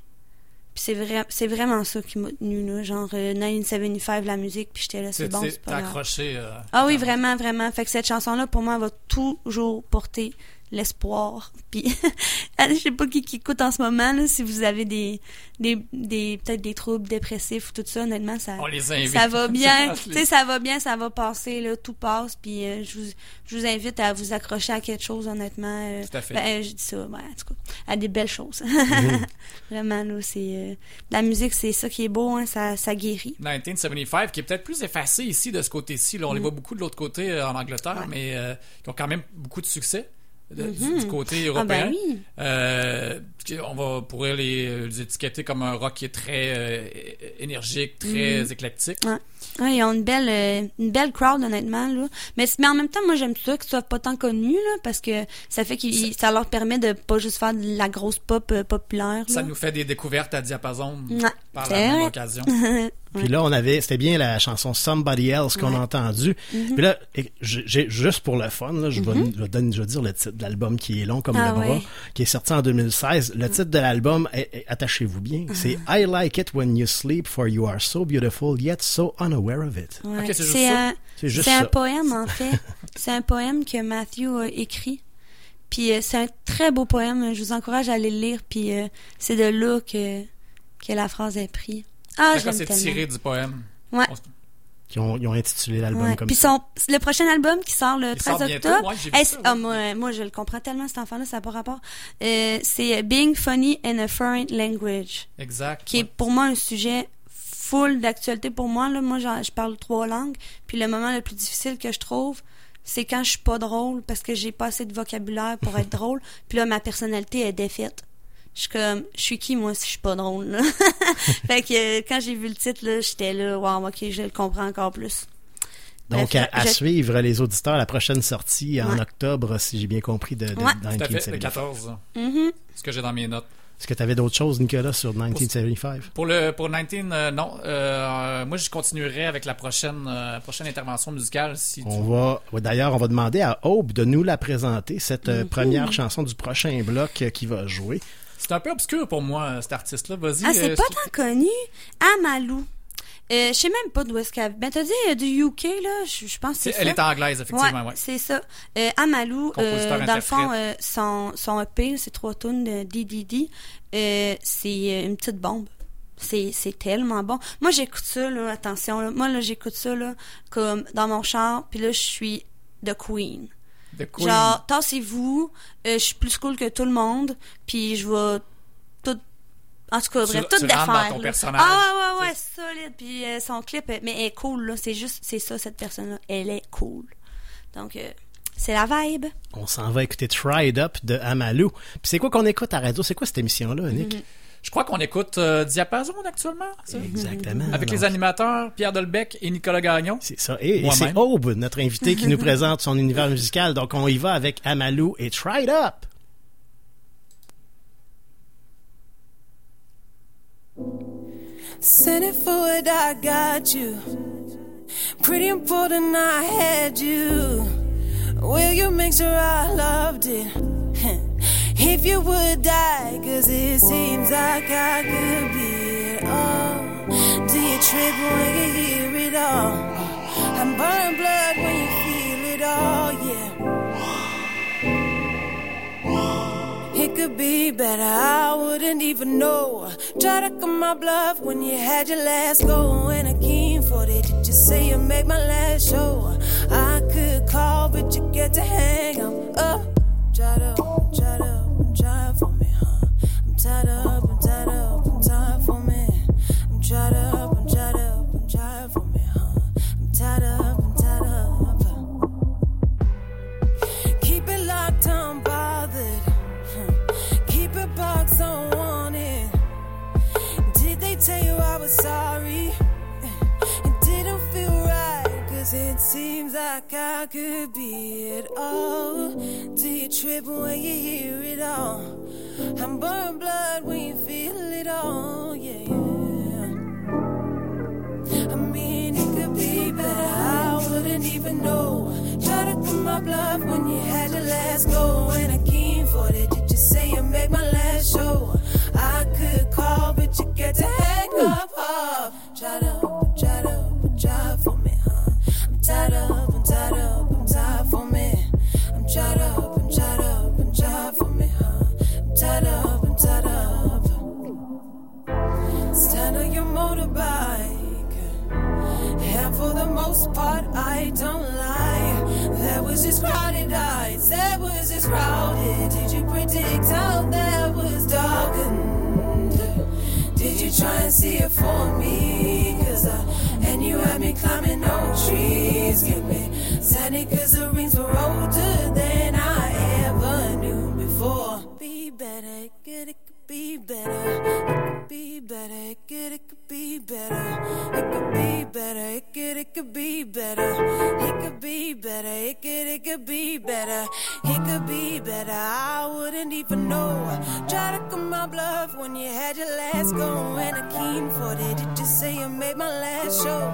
Puis c'est vrai, c'est vraiment ça qui m'a tenu là, genre euh, 1975 la musique, puis j'étais là, c'est bon, c'est pas grave. accroché. euh, Ah oui, vraiment, vraiment. Fait que cette chanson-là, pour moi, elle va toujours porter l'espoir. Puis, je sais pas qui, qui écoute en ce moment, là, si vous avez des, des, des peut-être des troubles dépressifs ou tout ça, honnêtement, ça, On les invite. ça va bien. Ça tu sais, ça va bien, ça va passer, là, tout passe. Puis, euh, je, vous, je vous invite à vous accrocher à quelque chose, honnêtement. euh, Tout à fait. ben, je dis ça, ben, en tout cas, à des belles choses. Mhm. vraiment, là, c'est... euh, la musique, c'est ça qui est beau, hein, ça, ça guérit. 1975, qui est peut-être plus effacé ici de ce côté-ci. Là, on les Mm. voit beaucoup de l'autre côté euh, en Angleterre, mais qui ont quand même beaucoup de succès de- du, Mhm. du côté Ah, européen. ben oui. Euh, on va pourrait les, les étiqueter comme un rock qui est très euh, énergique, très Mhm. éclectique. Ouais. Ouais, ils ont une belle, euh, une belle crowd, honnêtement, là. Mais, mais en même temps, moi, j'aime ça qu'ils soient pas tant connus, là, parce que ça fait qu'ils, ça leur permet de pas juste faire de la grosse pop euh, populaire, Ça là. nous fait des découvertes à diapason Ouais, par la même occasion. Puis là, on avait, c'était bien la chanson Somebody Else qu'on a entendue. Mhm. Puis là, j'ai- juste pour le fun, là, je, vais, Mhm. je, vais donner- je vais dire le titre de l'album qui est long comme Ah le bras, ouais. qui est sorti en 2016. Le titre de l'album, attachez-vous bien, c'est I like it when you sleep for you are so beautiful yet so unaware of it. Ouais. Ok, c'est juste c'est ça? un, C'est juste c'est un ça. poème, en fait. c'est un poème que Matthew a écrit. Puis euh, c'est un très beau poème. Je vous encourage à aller le lire. Puis euh, c'est de là que, que la phrase est prise. Ah, D'accord, j'aime c'est tellement. tiré du poème. Ouais. Qui ont, ils ont intitulé l'album Ouais. comme Puis ça. son, le prochain album qui sort le Il 13 sort bientôt, octobre. ouais, j'ai vu ça, ah, moi, moi, je le comprends tellement, cet enfant-là, ça n'a pas rapport. Euh, c'est Being Funny in a Foreign Language. Exact. Qui est pour moi un sujet full d'actualité pour moi. Là. Moi, je parle trois langues. Puis le moment le plus difficile que je trouve, c'est quand je suis pas drôle parce que j'ai pas assez de vocabulaire pour être drôle. Puis là, ma personnalité est défaite. Je suis comme, je suis qui moi si je suis pas drôle là? fait que euh, quand j'ai vu le titre là, j'étais là, wow, ok, je le comprends encore plus. Donc, Bref, à, à je- suivre les auditeurs, la prochaine sortie en Ouais. octobre, si j'ai bien compris, de, de Ouais. Tout à fait, le 1975. 14. Mhm. Ce que j'ai dans mes notes. Est-ce que tu avais d'autres choses, Nicolas, sur 1975? Pour le pour 19, euh, non. Euh, moi, je continuerai avec la prochaine euh, prochaine intervention musicale. Si tu- On va, ouais, d'ailleurs, on va demander à Aube de nous la présenter, cette Mhm. première chanson du prochain bloc euh, qui va jouer. C'est un peu obscur pour moi, cet artiste-là. Vas-y. Ah, c'est euh, pas tant connu. Amalou. Euh, je sais même pas d'où est-ce qu'elle... Ben, t'as dit euh, du UK, là? Je, pense que c'est C'est- elle ça. est anglaise, effectivement, ouais. c'est ça. Euh, Amalou, euh, dans le fond, euh, son, son EP, c'est trois tunes de DDD. Euh, c'est une petite bombe. C'est, c'est tellement bon. Moi, j'écoute ça, là, attention, là. Moi, là, j'écoute ça, là, comme dans mon char, puis là, je suis The Queen. The Queen. Genre, tassez-vous, euh, je suis plus cool que tout le monde, puis je vais. En tout cas, bref, tu tout défaire. ton là. personnage. Ah ouais, ouais, ouais, solide. Puis euh, son clip, mais elle est cool, là. C'est juste, c'est ça, cette personne-là. Elle est cool. Donc, euh, c'est la vibe. On s'en va écouter Tried Up de Amalou. Puis c'est quoi qu'on écoute à radio? C'est quoi cette émission-là, Nick? Mhm. Je crois qu'on écoute euh, Diapason actuellement. ça? Exactement. Avec les animateurs Pierre Delbecq et Nicolas Gagnon. C'est ça. Et, et c'est Aube, notre invité, qui nous présente son univers musical. Donc, on y va avec Amalou et Try It Up. Send it forward, I got you. Pretty important, I had you. Will you make sure I loved it? if you would die, cause it seems like I could be it all. Do you trip when you hear it all? I'm burning blood when you feel it all, Could be better, I wouldn't even know. Try to come my bluff when you had your last go. And I came for it. Did you say you make my last show? I could call, but you get to hang up. Up, try to, try to, try for me, huh? I'm tied up, I'm tied up, I'm tired for me. I'm tied up, I'm tied up, I'm for me, huh? I'm tied up, it box on wanted. Did they tell you I was sorry? It didn't feel right, cause it seems like I could be it all. Do you trip when you hear it all? I'm burning blood when you feel it all, yeah, yeah. I mean, it could be better, I wouldn't even know. Try to my bluff when you had your last go. And I make my last show? I could call, but you get to hang up. up. Try to, try to, try for me, huh? I'm tied up, I'm tied up, I'm tired for me. I'm tied up, I'm tied up, I'm tired for me, huh? I'm tied up, I'm tied up. Stand on your motorbike. And for the most part, I don't lie. That was just crowded eyes. That was just crowded. Did you predict how that was darkened? Did you try and see it for me? Cause I, and you had me climbing old trees. Get me sandy cause the rings were older than I ever knew before. Be better, get it be better. It could be better, it could, it could be better. It could be better, it could, it could be better. It could be better, it could, it could be better. It could be better, I wouldn't even know. Try to come my bluff when you had your last go. And I came for it, did you say you made my last show?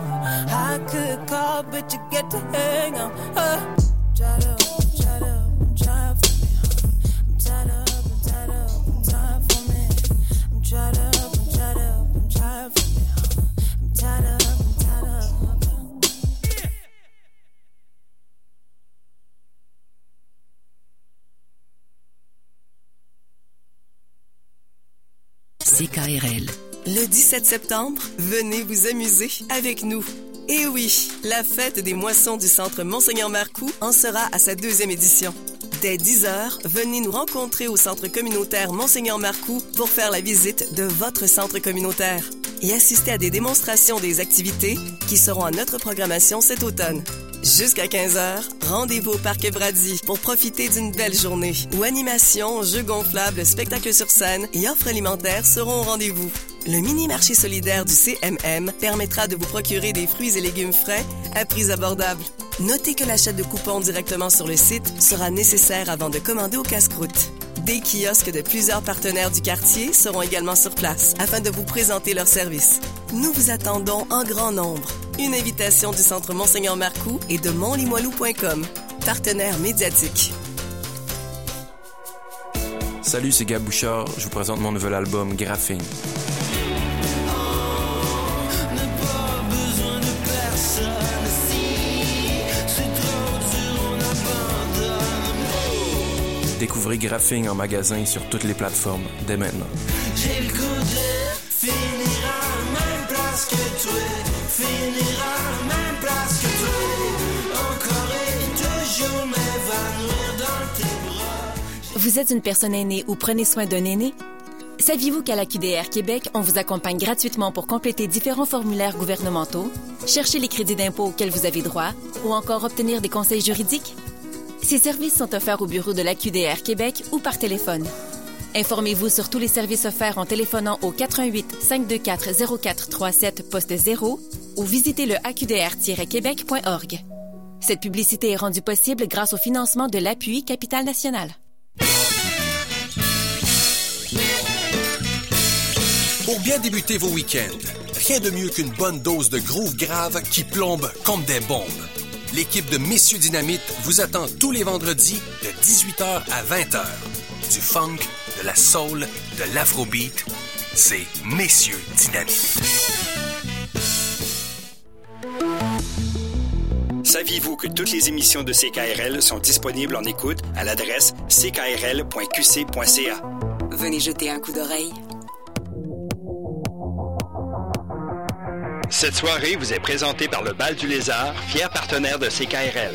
I could call, but you get to hang on. Uh, try to, try to, try for I'm tied up, I'm tied up, I'm tired for me. huh? I'm tied up, I'm tied up. CKRL. Le 17 septembre, venez vous amuser avec nous. Et oui, la fête des moissons du Centre Monseigneur Marcoux en sera à sa deuxième édition. Dès 10h, venez nous rencontrer au Centre communautaire Monseigneur Marcoux pour faire la visite de votre centre communautaire et assister à des démonstrations des activités qui seront à notre programmation cet automne. Jusqu'à 15h, rendez-vous au Parc Brady pour profiter d'une belle journée où animation, jeux gonflables, spectacles sur scène et offres alimentaires seront au rendez-vous. Le mini-marché solidaire du CMM permettra de vous procurer des fruits et légumes frais à prix abordables. Notez que l'achat de coupons directement sur le site sera nécessaire avant de commander au casse-croûte. Des kiosques de plusieurs partenaires du quartier seront également sur place afin de vous présenter leurs services. Nous vous attendons en grand nombre. Une invitation du Centre Monseigneur Marcoux et de montlimoilou.com, partenaire médiatique. Salut, c'est Gab Bouchard. Je vous présente mon nouvel album Graphing. Découvrez Graphing en magasin et sur toutes les plateformes dès maintenant. j'ai le goût de finir à la même place que toi Vous êtes une personne aînée ou prenez soin d'un aîné? Saviez-vous qu'à la QDR Québec, on vous accompagne gratuitement pour compléter différents formulaires gouvernementaux, chercher les crédits d'impôt auxquels vous avez droit ou encore obtenir des conseils juridiques? Ces services sont offerts au bureau de la QDR Québec ou par téléphone. Informez-vous sur tous les services offerts en téléphonant au 88 524 0437 poste 0 ou visitez le aqdr-québec.org. Cette publicité est rendue possible grâce au financement de l'appui Capital National. Pour bien débuter vos week-ends, rien de mieux qu'une bonne dose de groove grave qui plombe comme des bombes. L'équipe de Messieurs Dynamite vous attend tous les vendredis de 18h à 20h. Du funk, de la soul, de l'afrobeat, c'est Messieurs Dynamite. Saviez-vous que toutes les émissions de CKRL sont disponibles en écoute à l'adresse ckrl.qc.ca? Venez jeter un coup d'oreille. Cette soirée vous est présentée par le Bal du Lézard, fier partenaire de CKRL.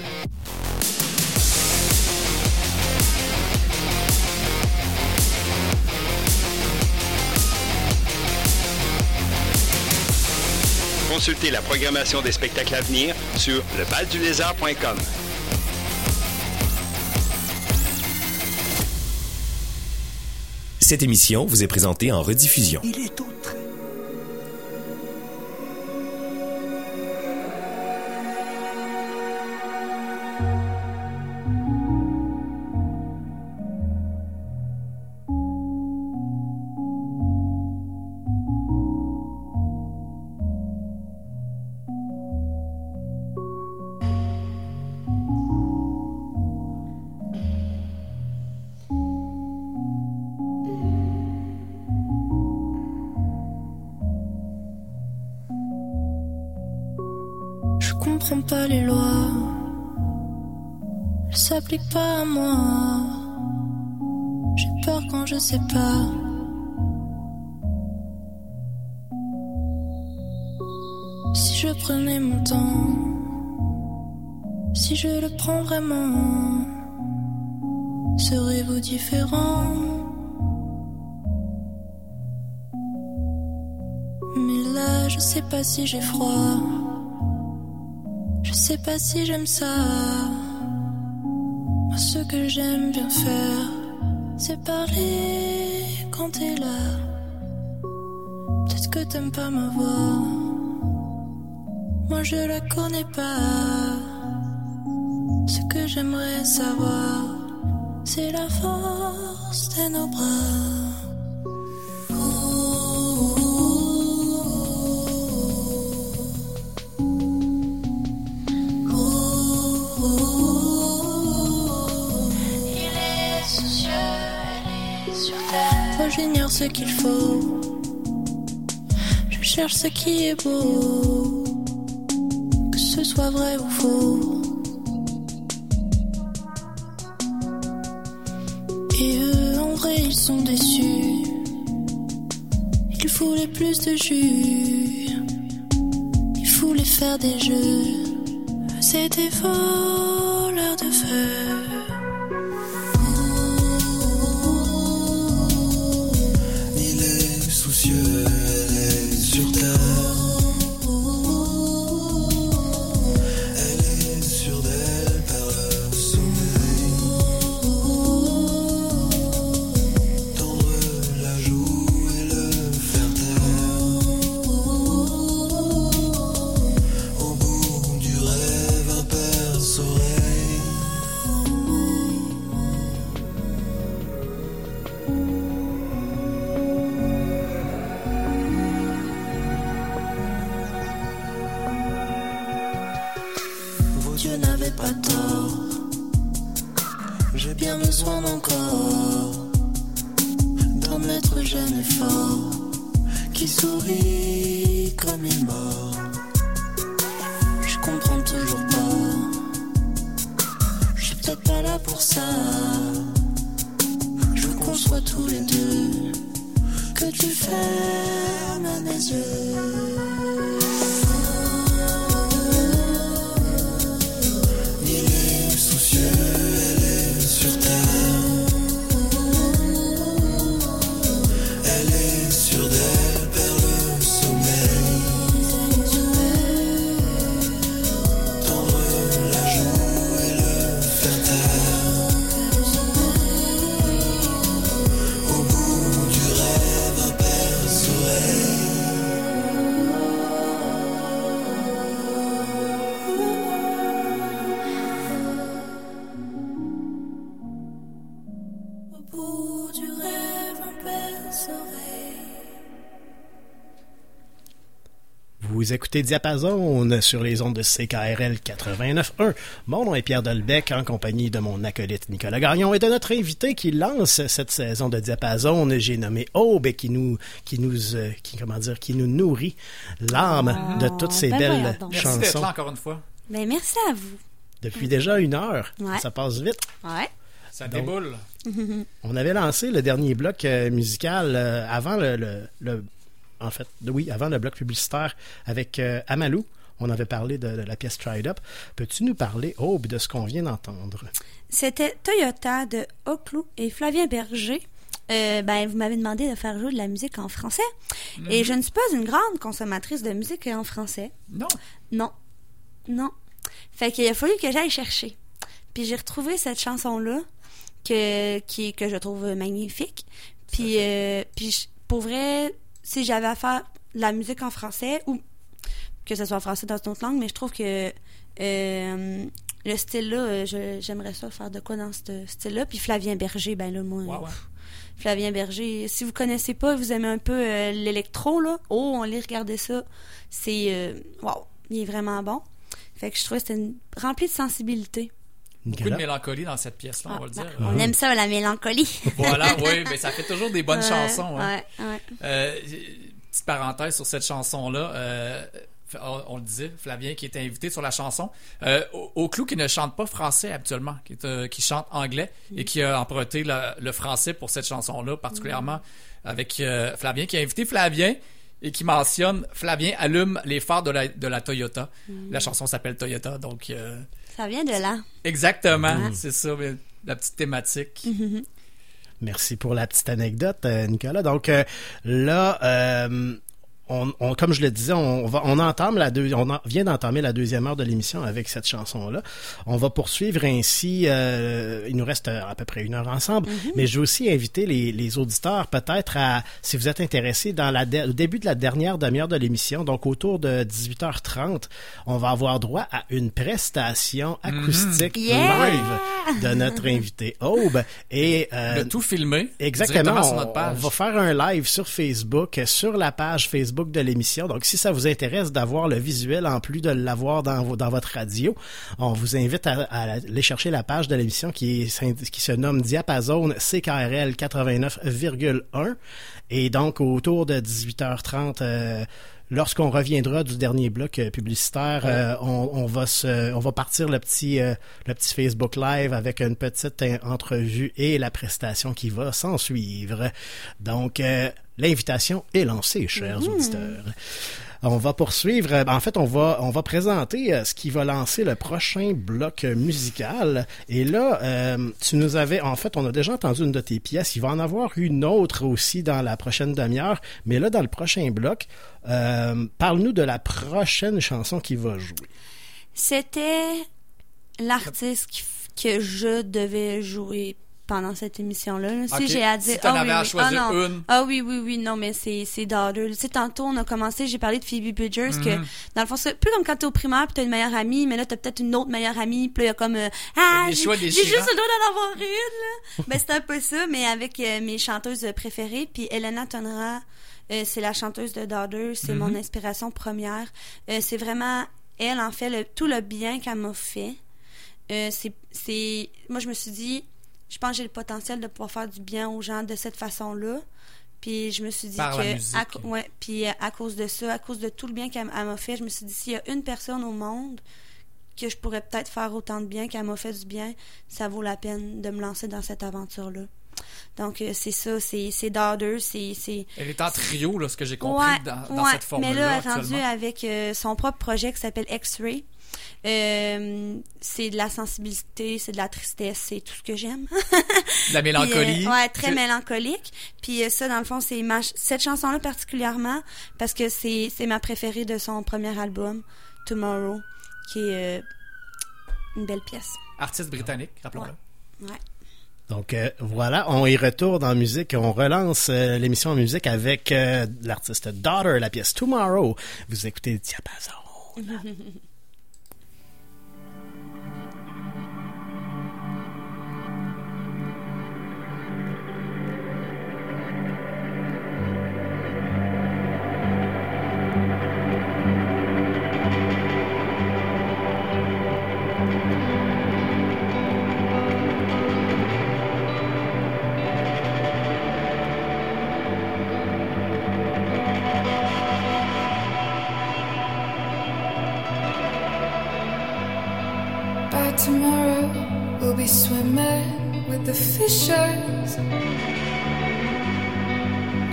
Consultez la programmation des spectacles à venir sur lebaldulézard.com. Cette émission vous est présentée en rediffusion. Il est au S'appliquent pas à moi. J'ai peur quand je sais pas. Si je prenais mon temps, si je le prends vraiment, serez-vous différent? Mais là, je sais pas si j'ai froid. Je sais pas si j'aime ça. Moi, ce que j'aime bien faire, c'est parler quand t'es là. Peut-être que t'aimes pas ma voix. Moi, je la connais pas. Ce que j'aimerais savoir, c'est la force de nos bras. Ce qu'il faut. Je cherche ce qui est beau. Que ce soit vrai ou faux. Et eux, en vrai, ils sont déçus. Il voulaient plus de jus. Il voulaient faire des jeux. C'était voleurs de feu. Vous écoutez Diapason sur les ondes de CKRL 89.1. Mon nom est Pierre Delbecq en compagnie de mon acolyte Nicolas Gagnon et de notre invité qui lance cette saison de Diapason. J'ai nommé Aube et qui nous, qui nous, euh, qui, comment dire, qui nous nourrit l'âme de toutes ces ben belles. Merci d'être chansons. là encore une fois. Ben, merci à vous. Depuis déjà une heure. Ouais. Ça passe vite. Ouais. Ça Donc, déboule. On avait lancé le dernier bloc euh, musical euh, avant le, le- le- en fait, oui, avant le bloc publicitaire avec euh, Amalou. On avait parlé de, de la pièce Tried Up. Peux-tu nous parler, Aube, de ce qu'on vient d'entendre? C'était Toyota de Oclou et Flavien Berger. Euh, ben, vous m'avez demandé de faire jouer de la musique en français. Et je ne suis pas une grande consommatrice de musique en français. Non. Non. Non. Fait qu'il a fallu que j'aille chercher. Puis j'ai retrouvé cette chanson-là que, qui, que je trouve magnifique. Puis, euh, puis je- pour vrai, si j'avais à faire de la musique en français, ou que ce soit en français dans une autre langue, mais je trouve que euh, le style-là, euh, je- j'aimerais ça faire de quoi dans ce style-là. Puis Flavien Berger, ben là, moi... Pff, Flavien Berger, si vous connaissez pas, vous aimez un peu euh, l'électro, là, oh, on les regarder ça. C'est... euh, wow, il est vraiment bon. Fait que je trouvais que c'était rempli de sensibilité. Beaucoup de mélancolie dans cette pièce-là, on va le dire. On aime ça, la mélancolie. Voilà, oui, mais ça fait toujours des bonnes Ouais, chansons. hein. ouais, ouais. Euh, petite parenthèse sur cette chanson-là. euh, on, on le disait, Flavien qui était invité sur la chanson. Euh, au, au clou qui ne chante pas français habituellement, qui, est, euh, qui chante anglais et qui a emprunté le, le français pour cette chanson-là, particulièrement avec euh, Flavien, qui a invité Flavien et qui mentionne Flavien allume les phares de la, de la Toyota. Mm. La chanson s'appelle Toyota, donc euh, Ça vient de là. exactement, Mm. c'est ça, mais la petite thématique. Merci pour la petite anecdote, euh, Nicolas. Donc euh, là, euh, on, on- comme je le disais, on, va, on entame la deux, on en- vient d'entamer la deuxième heure de l'émission avec cette chanson-là. On va poursuivre ainsi. euh, il nous reste à peu près une heure ensemble, mais je vais aussi inviter les, les auditeurs peut-être à, si vous êtes intéressés, dans la de- au début de la dernière demi-heure de l'émission, donc autour de 18h30, on va avoir droit à une prestation acoustique Yeah! live de notre invité Aube et euh, Le tout filmé Exactement. sur On, notre page. on va faire un live sur Facebook, euh, sur la page Facebook de l'émission. Donc, si ça vous intéresse d'avoir le visuel en plus de l'avoir dans, dans votre radio, on vous invite à, à aller chercher la page de l'émission qui, est, qui se nomme Diapason CKRL 89,1. Et donc, autour de 18h30, euh, Lorsqu'on reviendra du dernier bloc euh, publicitaire, euh, on, on va se, on va partir le petit, euh, le petit Facebook Live avec une petite entrevue et la prestation qui va s'en suivre. Donc, euh, l'invitation est lancée, chers auditeurs. On va poursuivre. euh, En fait, on va, on va présenter euh, ce qui va lancer le prochain bloc musical. Et là, euh, tu nous avais, en fait, on a déjà entendu une de tes pièces. Il va en avoir une autre aussi dans la prochaine demi-heure. Mais là, dans le prochain bloc, euh, parle-nous de la prochaine chanson qui va jouer. C'était l'artiste que je devais jouer pendant cette émission-là. là. Si j'ai à dire, Si ah oui, à oui. choisir ah, non. une. Ah oui, oui, oui, non, mais c'est, c'est. Tu sais, tantôt, on a commencé, j'ai parlé de Phoebe Bridgers, que, Mhm. dans le fond, c'est peu comme quand t'es au primaire pis t'as une meilleure amie, mais là, t'as peut-être une autre meilleure amie, pis là, il y a comme, euh, ah, j'ai, juste le droit d'en avoir une, là. ben, c'est un peu ça, mais avec euh, mes chanteuses préférées, puis Elena Tonra, euh, c'est la chanteuse de Daughter, c'est Mhm. mon inspiration première. C'est vraiment elle, en fait, le, tout le bien qu'elle m'a fait. C'est, c'est, moi, je me suis dit, je pense que j'ai le potentiel de pouvoir faire du bien aux gens de cette façon-là. Puis je me suis dit Par que, à, ouais, puis euh, à cause de ça, à cause de tout le bien qu'elle elle m'a fait, je me suis dit s'il y a une personne au monde que je pourrais peut-être faire autant de bien qu'elle m'a fait du bien, ça vaut la peine de me lancer dans cette aventure-là. Donc euh, c'est ça, c'est Daughter, c'est Elle est en trio, là, ce que j'ai compris Ouais, dans, dans ouais, cette formule-là. Mais là, elle est rendue avec euh, son propre projet qui s'appelle X-Ray. Euh, c'est de la sensibilité, c'est de la tristesse, c'est tout ce que j'aime. De la mélancolie. Puis, euh, ouais, très mélancolique. Puis euh, ça, dans le fond, c'est ma ch- cette chanson-là particulièrement parce que c'est c'est ma préférée de son premier album, Tomorrow, qui est euh, une belle pièce. Artiste britannique, rappelons-le. Ouais. Donc euh, voilà, on y retourne en musique. On relance euh, l'émission en musique avec euh, l'artiste Daughter, la pièce Tomorrow. Vous écoutez Diapason.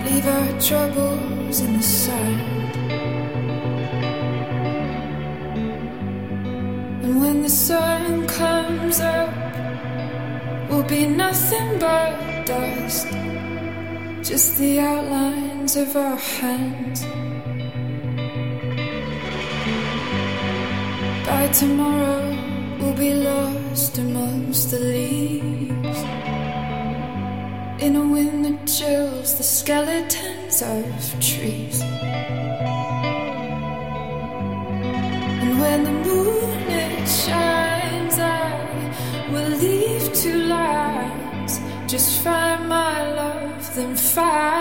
Leave our troubles in the sand. And when the sun comes up, we'll be nothing but dust. Just the outlines of our hands. By tomorrow, we'll be lost amongst the leaves. In a wind that chills the skeletons of trees. And when the moon it shines, I will leave two lines. Just find my love, then find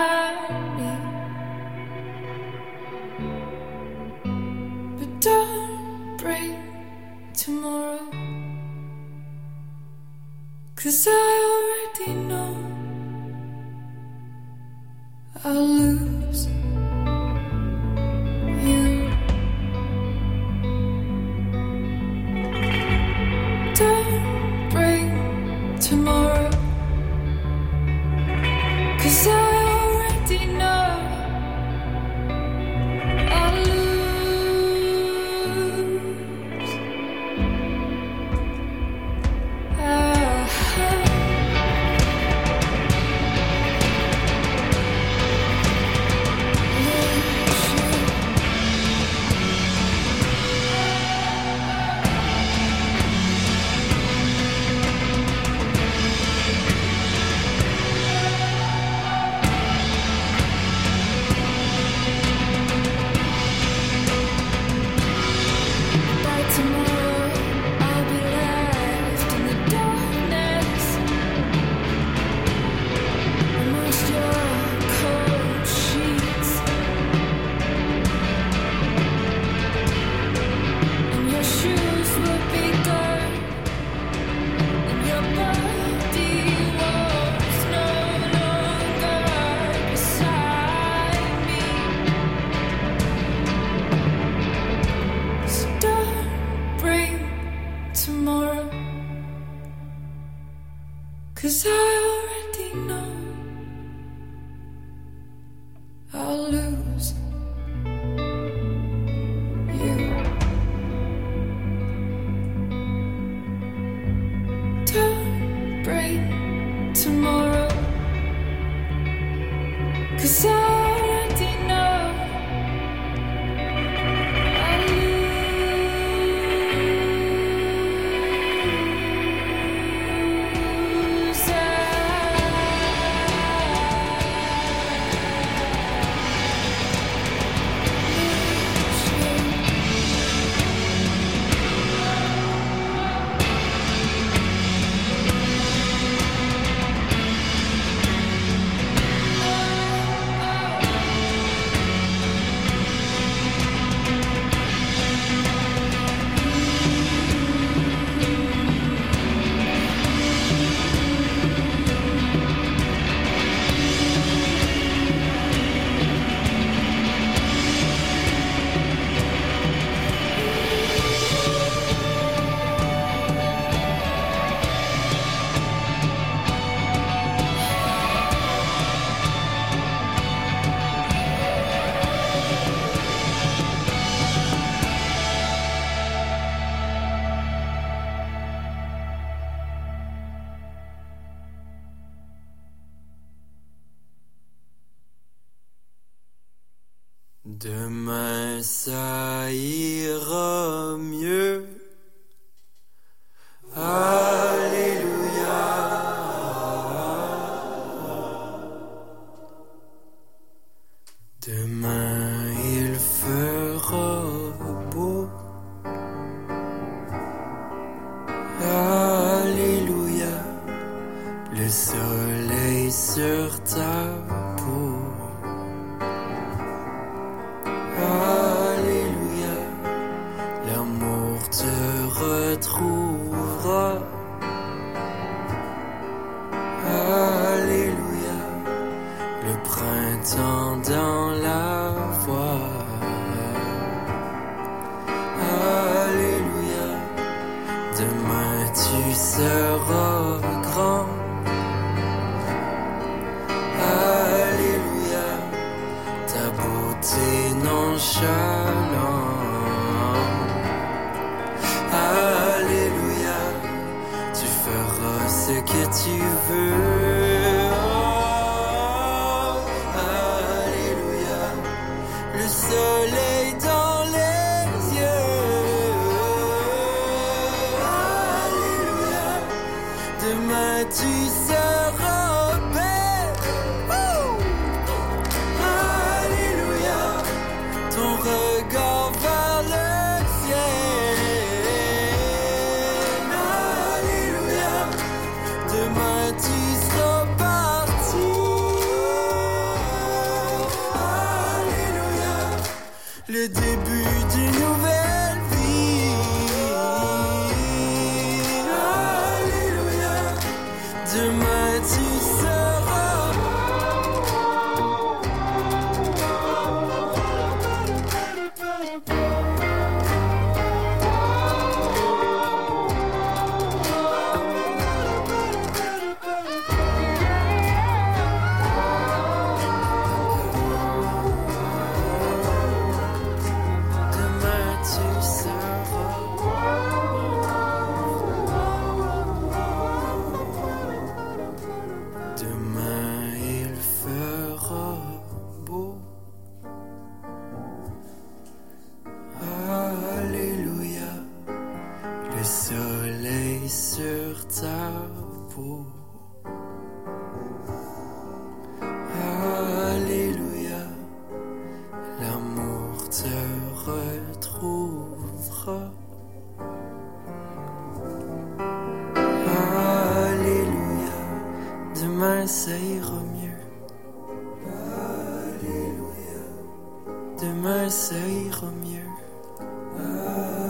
demain ça ira mieux.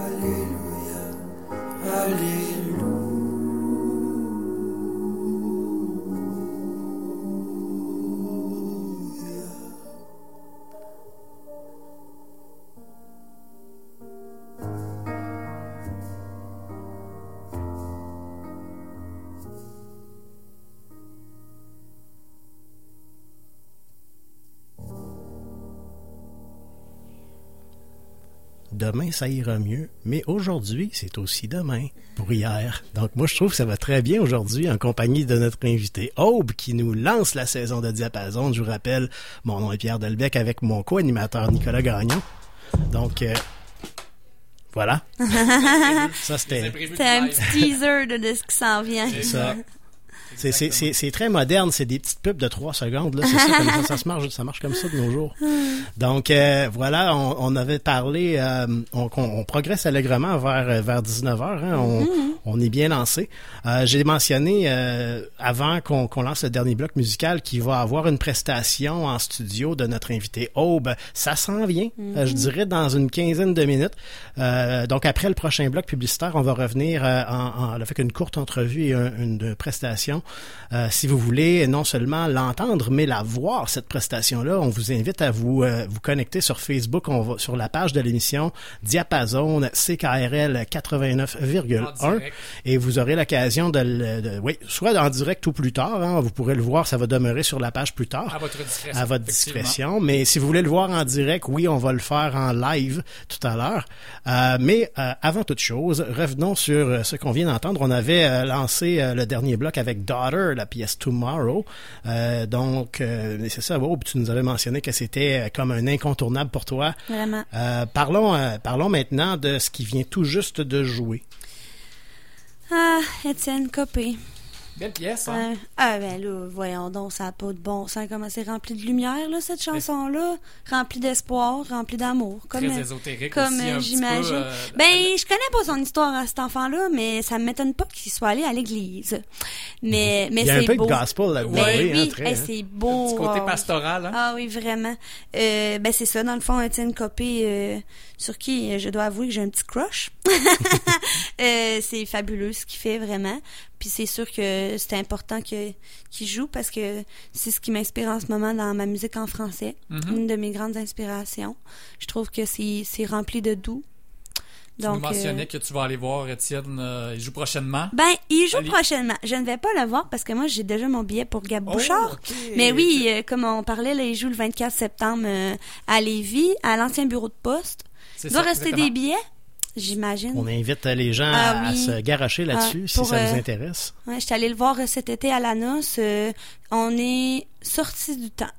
Alléluia, Alléluia. Demain, ça ira mieux, mais aujourd'hui, c'est aussi demain pour hier. Donc, moi, je trouve que ça va très bien aujourd'hui en compagnie de notre invité Aube qui nous lance la saison de Diapason. Je vous rappelle, mon nom est Pierre Delbecq avec mon co-animateur Nicolas Gagnon. Donc, euh, voilà. Ça, c'était... C'était un petit teaser de, de ce qui s'en vient. C'est ça. C'est- très moderne, c'est des petites pubs de 3 secondes. là. C'est ça, comme ça, ça se marche, ça marche comme ça de nos jours. Donc euh, voilà, on, on avait parlé, euh, on, on- on progresse allègrement vers euh, vers 19 h on, Mhm. On est bien lancé. Euh, J'ai mentionné euh, avant qu'on qu'on lance le dernier bloc musical qu'il va avoir une prestation en studio de notre invité Aube. Ça s'en vient, euh, je Mhm. dirais dans une quinzaine de minutes. Euh, donc après le prochain bloc publicitaire, on va revenir euh, en, en avec une courte entrevue et un- une prestation. Euh, si vous voulez non seulement l'entendre, mais la voir cette prestation-là, on vous invite à vous euh, vous connecter sur Facebook, on va sur la page de l'émission Diapason CKRL 89,1 et vous aurez l'occasion de, le- de- oui, soit en direct ou plus tard. hein, vous pourrez le voir, ça va demeurer sur la page plus tard. À votre discrétion, À votre effectivement. discrétion. Mais si vous voulez le voir en direct, oui, on va le faire en live tout à l'heure. Euh, mais euh, avant toute chose, revenons sur euh, ce qu'on vient d'entendre. On avait euh, lancé euh, le dernier bloc avec Daughter, la pièce Tomorrow. Euh, donc, euh, c'est ça, Aube, tu nous avais mentionné que c'était euh, comme un incontournable pour toi. Vraiment. Euh, parlons, euh, parlons maintenant de ce qui vient tout juste de jouer. Ah, Étienne Copé. Belle pièce, hein? Euh, ah ben là, voyons donc, ça n'a pas de bon sens comment c'est rempli de lumière, là, cette chanson-là? Remplie d'espoir, remplie d'amour. Comme, Très euh, ésotérique Comme aussi, euh, j'imagine. euh, ben, je connais pas son histoire à cet enfant-là, mais ça m'étonne pas qu'il soit allé à l'église. Mais, mais Il y a un c'est peu de beau. gospel là-dedans, Ben oui, hein, hey, hein. c'est beau. Petit côté ah, pastoral, hein? Ah oui, vraiment. Euh, ben c'est ça, dans le fond, Étienne Copé, euh, sur qui je dois avouer que j'ai un petit crush. Euh, c'est fabuleux ce qu'il fait vraiment. Puis c'est sûr que c'est important que qu'il joue parce que c'est ce qui m'inspire en ce moment dans ma musique en français. Mhm. Une de mes grandes inspirations. Je trouve que c'est rempli de doux. Tu nous mentionnais euh, que tu vas aller voir Étienne, euh, il joue prochainement. Ben, il joue Allez. prochainement. Je ne vais pas le voir parce que moi, j'ai déjà mon billet pour Gab Oh, Bouchard. Mais oui, euh, comme on parlait, là, il joue le 24 septembre à Lévis, à l'ancien bureau de poste. Il doit ça, rester exactement. des billets, j'imagine. On invite les gens Ah à, se garocher là-dessus Ah, si pour, ça vous euh, intéresse. Ouais, j'étais allée le voir euh, cet été à la noce. euh, on est sorti du temps.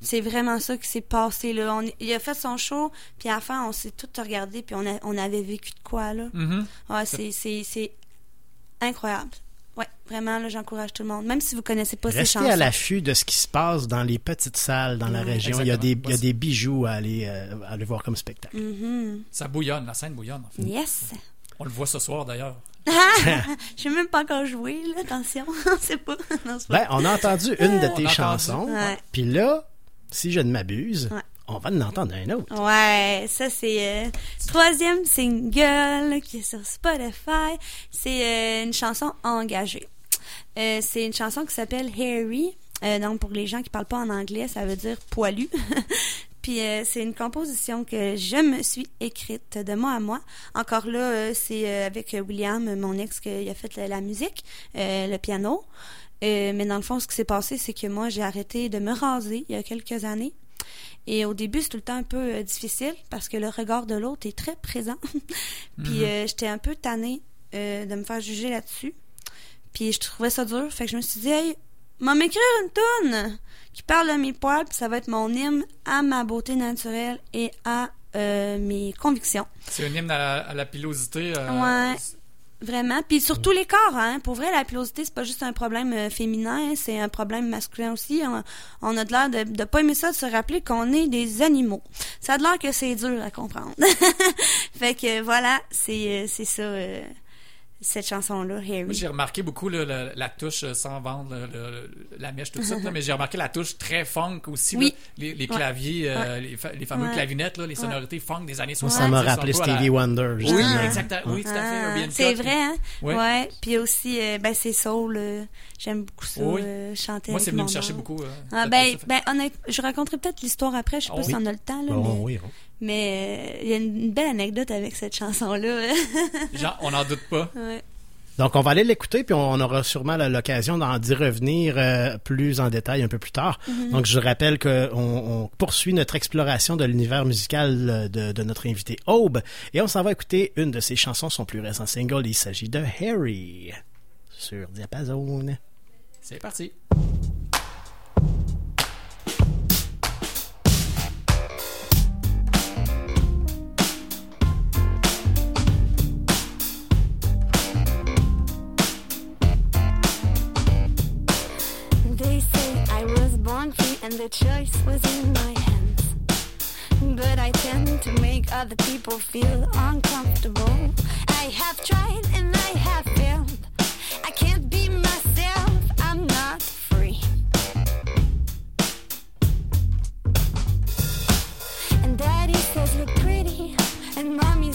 C'est vraiment ça qui s'est passé là. On, il a fait son show, puis à la fin, on s'est tout regardé, puis on, a- on avait vécu de quoi là. Mhm. Ouais, c'est incroyable. Ouais, vraiment là, j'encourage tout le monde. Même si vous connaissez pas ces Restez chansons. à l'affût de ce qui se passe dans les petites salles dans la région. Il y, a des, il y a des bijoux à aller, euh, à aller voir comme spectacle. Mhm. Ça bouillonne, la scène bouillonne. en fait. Yes. On le voit ce soir d'ailleurs. J'ai même pas encore joué là, attention, pas. Non, c'est pas- Ben, on a entendu une de On tes chansons. Puis là, si je ne m'abuse, Ouais. On va en entendre un autre. Ouais, ça c'est euh, troisième single qui est sur Spotify. C'est euh, une chanson engagée. Euh, c'est une chanson qui s'appelle Harry. Euh, donc pour les gens qui parlent pas en anglais, ça veut dire poilu. Puis c'est une composition que je me suis écrite de moi à moi. Encore là, c'est avec William, mon ex, qui a fait la, musique, le piano. Mais dans le fond, ce qui s'est passé, c'est que moi, j'ai arrêté de me raser il y a quelques années. Et au début, c'est tout le temps un peu euh, difficile parce que le regard de l'autre est très présent. Puis Mhm. euh, j'étais un peu tannée euh, de me faire juger là-dessus. Puis je trouvais ça dur. Fait que je me suis dit, hey, m'a m'écrire une toune qui parle de mes poils, puis ça va être mon hymne à ma beauté naturelle et à euh, mes convictions. C'est un hymne à la, à la pilosité. euh, Ouais. Vraiment. Puis sur tous les corps, hein. Pour vrai, la pilosité, c'est pas juste un problème euh, féminin, c'est un problème masculin aussi. On, on a de l'air de, de pas aimer ça, de se rappeler qu'on est des animaux. Ça a de l'air que c'est dur à comprendre. fait que voilà, c'est euh, c'est ça, euh, cette chanson-là, Harry. J'ai remarqué beaucoup là, la, la touche euh, sans vendre le- le- la mèche tout de suite, là, mais j'ai remarqué la touche très funk aussi. Oui. là. les, les Ouais. les, euh, Ouais. les, fa- les fameux Ouais. clavinettes, là, les Ouais. sonorités funk des années Moi, 60. ça m'a rappelé la- Stevie Wonder, Oui, exactement. Oui, tout à fait. Ah, c'est vrai, hein? Ouais. Ouais. Puis aussi, euh, ben, c'est soul. euh, J'aime beaucoup ça, Oui. euh, chanter Moi, c'est venu me chercher beaucoup, euh, ah, ben, ben, je raconterai peut-être l'histoire après. Je sais pas Oh, si oui. on a le temps, là. Bon, mais oui, oui. Mais, euh, il y a une belle anecdote avec cette chanson-là. Genre, on n'en doute pas. Ouais. Donc, on va aller l'écouter, puis on aura sûrement l'occasion d'en d'y revenir euh, plus en détail un peu plus tard. Mhm. Donc, je rappelle qu'on on poursuit notre exploration de l'univers musical euh, de, de notre invité Aube, et on s'en va écouter une de ses chansons, son plus récent single. Il s'agit de Harry sur Diapason. C'est parti. And the choice was in my hands. But I tend to make other people feel uncomfortable. I have tried and I have failed. I can't be myself, I'm not free. And daddy says look pretty, and mommy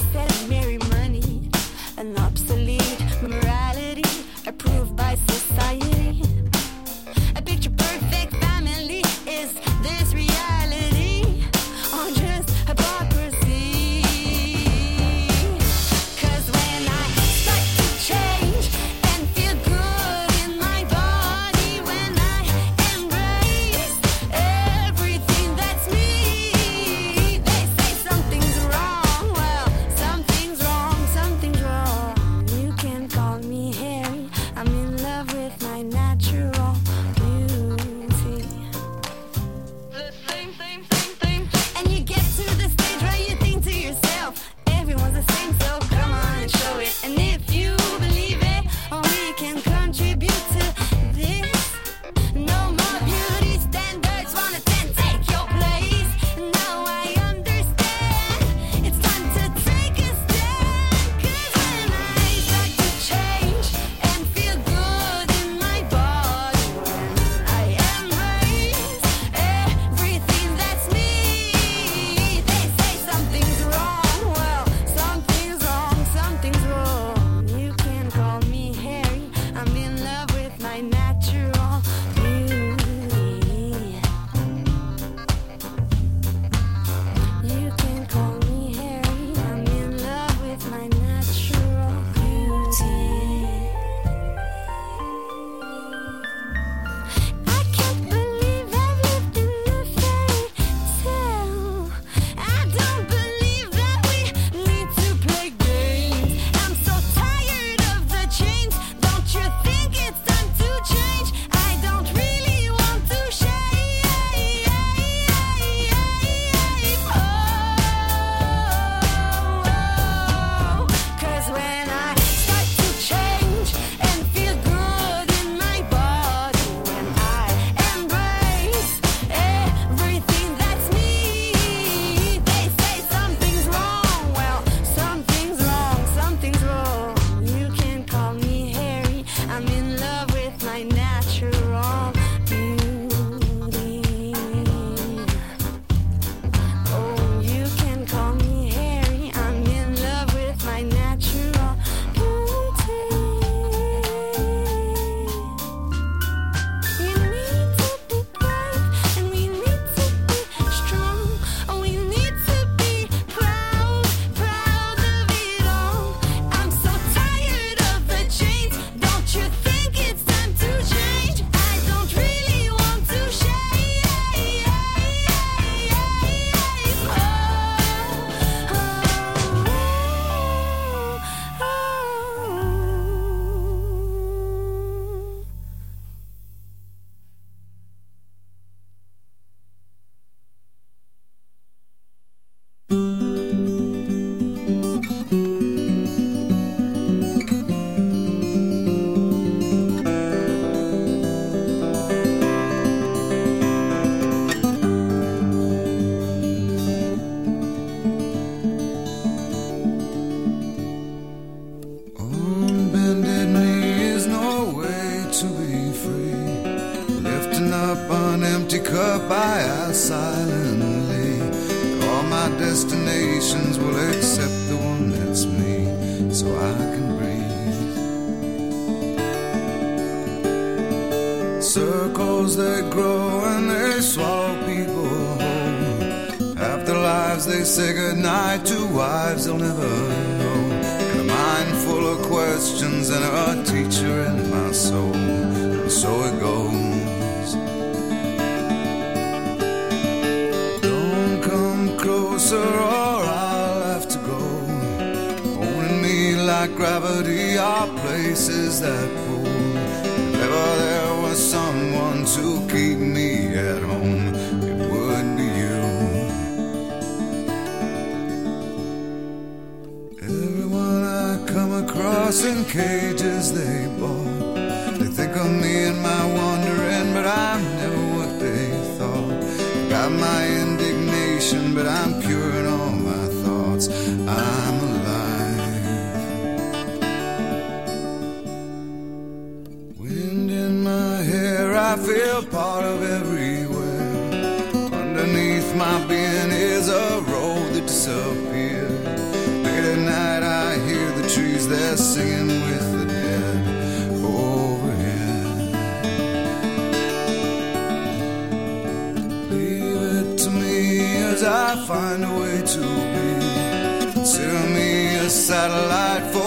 satellite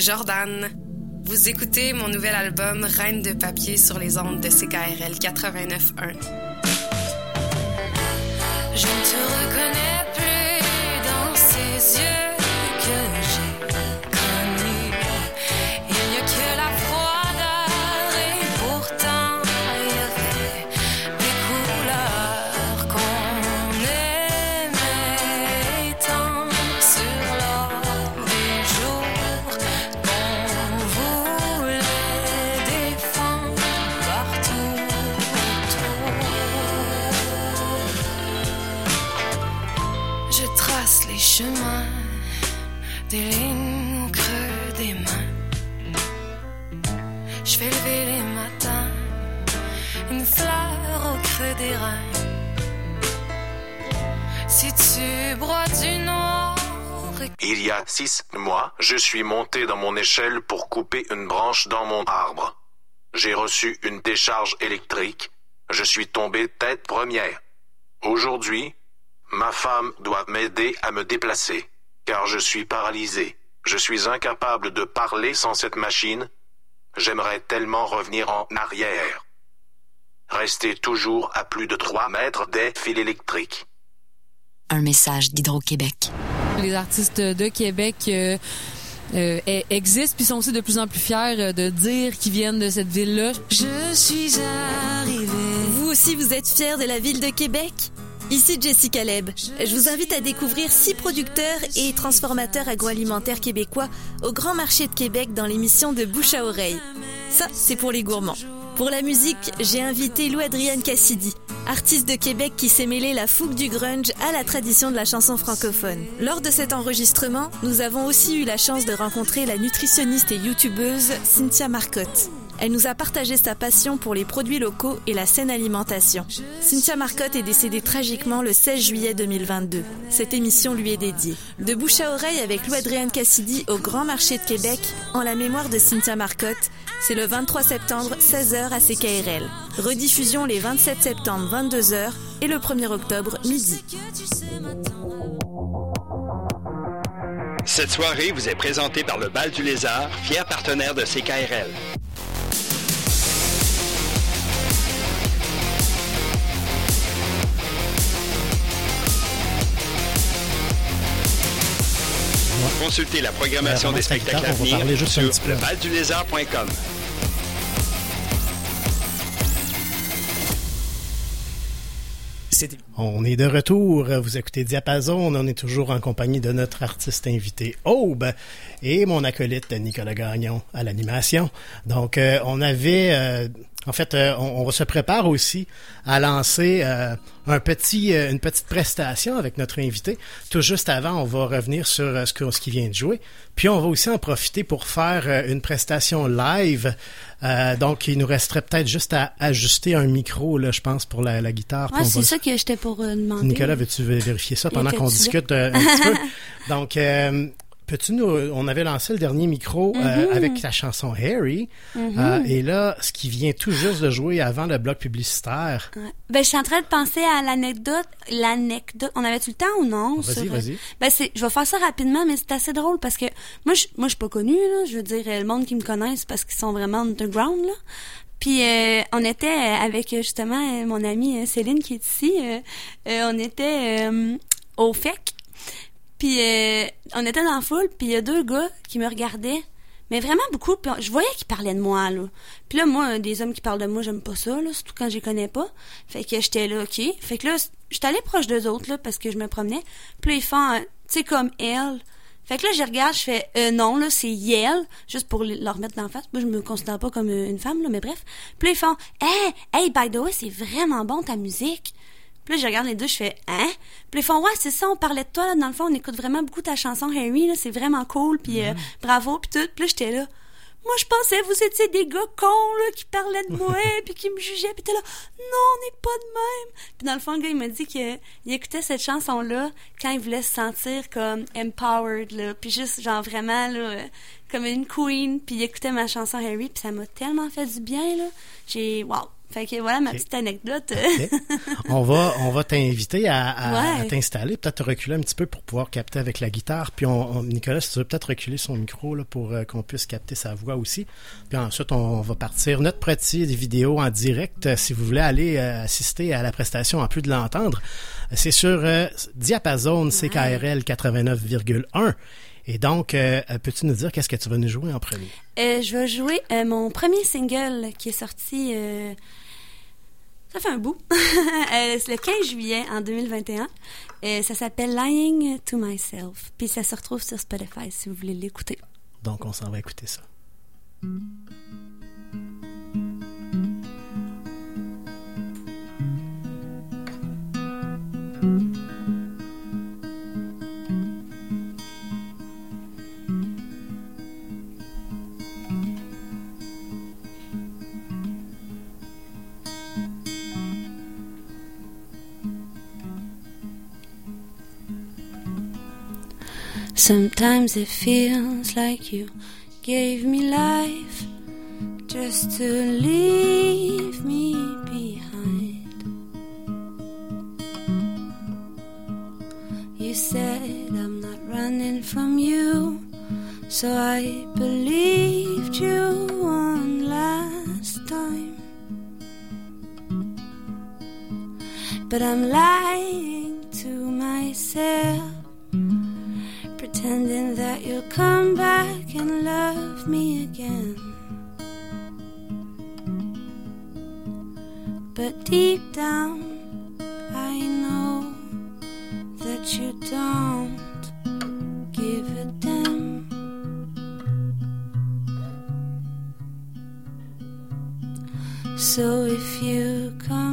Jordan. Vous écoutez mon nouvel album Reine de papier sur les ondes de CKRL 89.1. suis monté dans mon échelle pour couper une branche dans mon arbre. J'ai reçu une décharge électrique. Je suis tombé tête première. Aujourd'hui, ma femme doit m'aider à me déplacer, car je suis paralysé. Je suis incapable de parler sans cette machine. J'aimerais tellement revenir en arrière. Rester toujours à plus de 3 mètres des fils électriques. Un message d'Hydro-Québec. Les artistes de Québec euh, euh, e- existent puis sont aussi de plus en plus fiers euh, de dire qu'ils viennent de cette ville-là. Je suis arrivée. Vous aussi, vous êtes fiers de la ville de Québec? Ici Jessica Leb. Je vous invite à découvrir six producteurs et transformateurs agroalimentaires québécois au Grand Marché de Québec dans l'émission de Bouche à oreille. Ça, c'est pour les gourmands. Pour la musique, j'ai invité Lou-Adrienne Cassidy, artiste de Québec qui s'est mêlé la fougue du grunge à la tradition de la chanson francophone. Lors de cet enregistrement, nous avons aussi eu la chance de rencontrer la nutritionniste et youtubeuse Cynthia Marcotte. Elle nous a partagé sa passion pour les produits locaux et la saine alimentation. Cynthia Marcotte est décédée tragiquement le 16 juillet 2022. Cette émission lui est dédiée. De bouche à oreille avec Lou-Adrienne Cassidy au Grand Marché de Québec, en la mémoire de Cynthia Marcotte, c'est le 23 septembre, 16h à CKRL. Rediffusion les 27 septembre, 22h et le 1er octobre, midi. Cette soirée vous est présentée par le Bal du Lézard, fier partenaire de CKRL. Consultez la programmation des spectacles à venir sur un On est de retour. Vous écoutez Diapason. On est toujours en compagnie de notre artiste invité Aube et mon acolyte Nicolas Gagnon à l'animation. Donc, euh, on avait, euh, en fait, euh, on, on se prépare aussi à lancer euh, un petit, euh, une petite prestation avec notre invité. Tout juste avant, on va revenir sur ce, que- ce qui vient de jouer. Puis, on va aussi en profiter pour faire une prestation live. Euh, donc, il nous resterait peut-être juste à ajuster un micro, là, je pense, pour la, la guitare. On c'est va- ça que j'étais pour demander. Nicolas, veux-tu vérifier ça pendant qu'on discute un petit peu? Donc, euh, peux-tu nous... On avait lancé le dernier micro euh, Mhm. avec la chanson Harry. Mhm. Euh, et là, ce qui vient tout juste de jouer avant le bloc publicitaire. Ouais. Ben, je suis en train de penser à l'anecdote. L'anecdote. On avait-tu le temps ou non? Vas-y, sur- vas-y. Ben, c'est, je vais faire ça rapidement, mais c'est assez drôle parce que moi, je, moi, je suis pas connue, là. Je veux dire, euh, le monde qui me connaissent parce qu'ils sont vraiment underground, là. Puis euh, on était euh, avec euh, justement euh, mon amie euh, Céline qui est ici. euh, euh, on était euh, au FEC. Puis euh, on était dans la foule, puis il y a deux gars qui me regardaient. Mais vraiment beaucoup. Puis je voyais qu'ils parlaient de moi, là. Puis là, moi, des hommes qui parlent de moi, j'aime pas ça, là, surtout quand je les connais pas. Fait que j'étais là, OK. Fait que là, j'étais allée proche d'eux autres, parce que je me promenais. Puis là, ils font, tu sais, comme elle. Fait que là, je regarde, je fais, euh, non, là, c'est Yel, juste pour leur mettre dans la face. Moi, je me considère pas comme euh, une femme, là, mais bref. Puis là, ils font, hey, hey, by the way, c'est vraiment bon ta musique. Puis là, je regarde les deux, je fais Hein? Puis ils font Ouais, c'est ça, on parlait de toi, là, dans le fond, on écoute vraiment beaucoup ta chanson Harry, là, c'est vraiment cool, puis euh, bravo, puis tout. Puis là, j'étais là. Moi, je pensais que vous étiez des gars cons, là, qui parlaient de moi, puis qui me jugeaient, puis t'es là, non, on n'est pas de même. Puis dans le fond, le gars, il m'a dit qu'il écoutait cette chanson-là quand il voulait se sentir comme empowered, là, puis juste, genre, vraiment, là, euh, comme une queen, puis il écoutait ma chanson Harry, puis ça m'a tellement fait du bien, là. J'ai, wow. Fait que voilà ma petite anecdote. On va, on va t'inviter à, à- Ouais. à t'installer, peut-être te reculer un petit peu pour pouvoir capter avec la guitare. Puis on, on- Nicolas, si tu veux peut-être reculer son micro là, pour euh, qu'on puisse capter sa voix aussi. Puis ensuite, on, va partir notre petit des vidéos en direct. Si vous voulez aller euh, assister à la prestation en plus de l'entendre, c'est sur euh, Diapason CKRL 89,1. Et donc, euh, peux-tu nous dire qu'est-ce que tu vas nous jouer en premier? Euh, je vais jouer euh, mon premier single qui est sorti. Ça fait un bout. Euh, c'est le 15 juillet en 2021. Euh, ça s'appelle Lying to Myself. Puis ça se retrouve sur Spotify si vous voulez l'écouter. Donc, on s'en va écouter ça. Sometimes it feels like you gave me life just to leave me behind. You said I'm not running from you, so I believed you one last time. But I'm lying to myself pretending that you'll come back and love me again. But deep down, I know that you don't give a damn. So if you come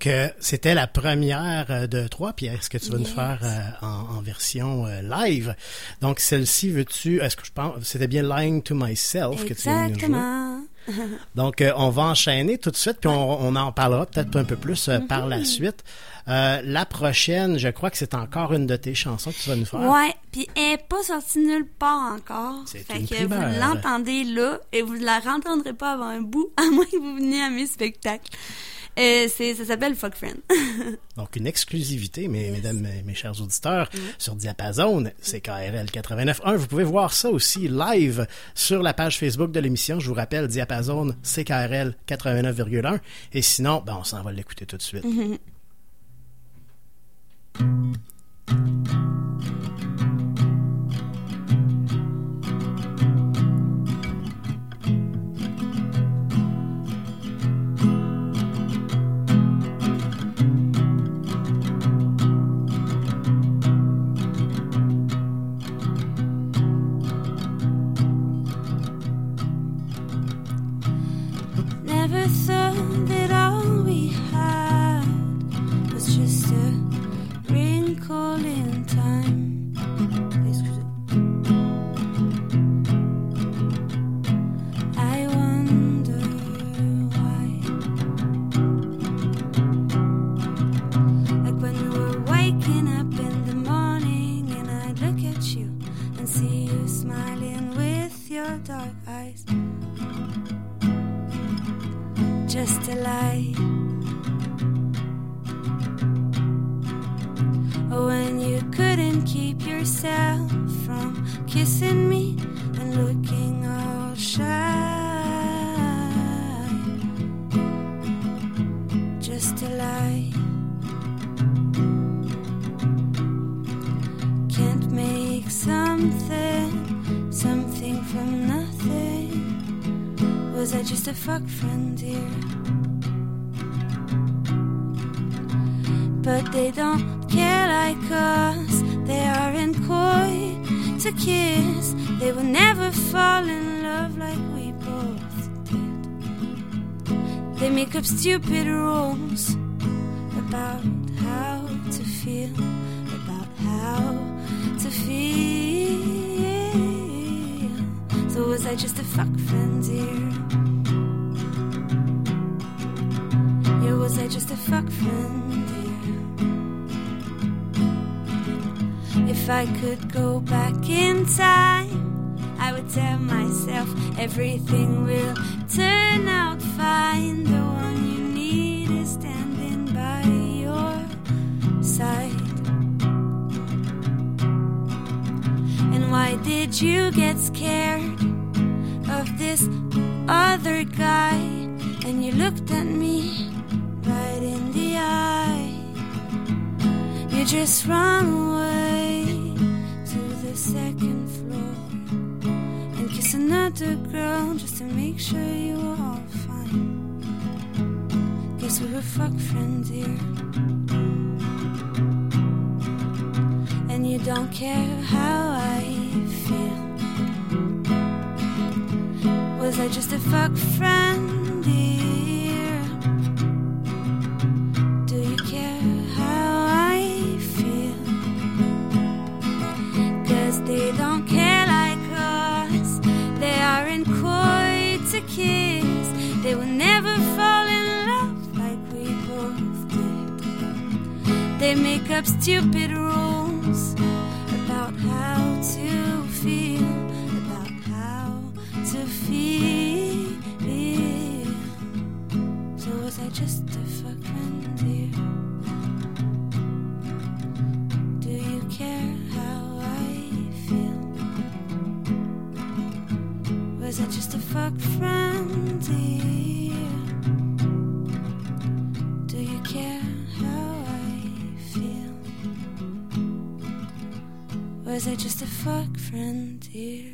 Donc, euh, c'était la première euh, de trois, Pierre. Est-ce que tu vas nous faire euh, en, en version euh, live? Donc, celle-ci, veux-tu... Est-ce que je pense... C'était bien Lying to Myself que tu de nous jouer? Exactement. Donc, euh, on va enchaîner tout de suite, puis on, on en parlera peut-être un peu plus euh, par la suite. Euh, la prochaine, je crois que c'est encore une de tes chansons que tu vas nous faire. Ouais, puis elle est pas sortie nulle part encore. C'est Fait une que primeur. vous l'entendez là et vous la rentendrez pas avant un bout, à moins que vous veniez à mes spectacles. Euh, c'est, ça s'appelle Fuck Friend. Donc, une exclusivité, mes, mesdames, mes, mes chers auditeurs, sur Diapason, c'est KRL 89.1. Vous pouvez voir ça aussi live sur la page Facebook de l'émission. Je vous rappelle, Diapason, CKRL 89,1. Et sinon, ben, on s'en va l'écouter tout de suite. Never Just a lie. When you couldn't keep yourself from kissing me Was I just a fuck friend, dear? But they don't care like us. They aren't coy to kiss. They will never fall in love like we both did. They make up stupid rules about how to feel, about how to feel. Was I just a fuck friend, dear? Yeah, was I just a fuck friend, dear? If I could go back in time, I would tell myself everything will turn out fine. The one you need is standing by your side. And why did you get scared of this other guy? And you looked at me right in the eye. You just run away to the second floor and kiss another girl just to make sure you were all fine. Guess we were fuck friends here. And you don't care how I feel. Was I just a fuck friend, dear? Do you care how I feel? Cause they don't care like us. They aren't coy to kiss. They will never fall in love like we both did. They make up stupid Was I just a fuck friend, dear?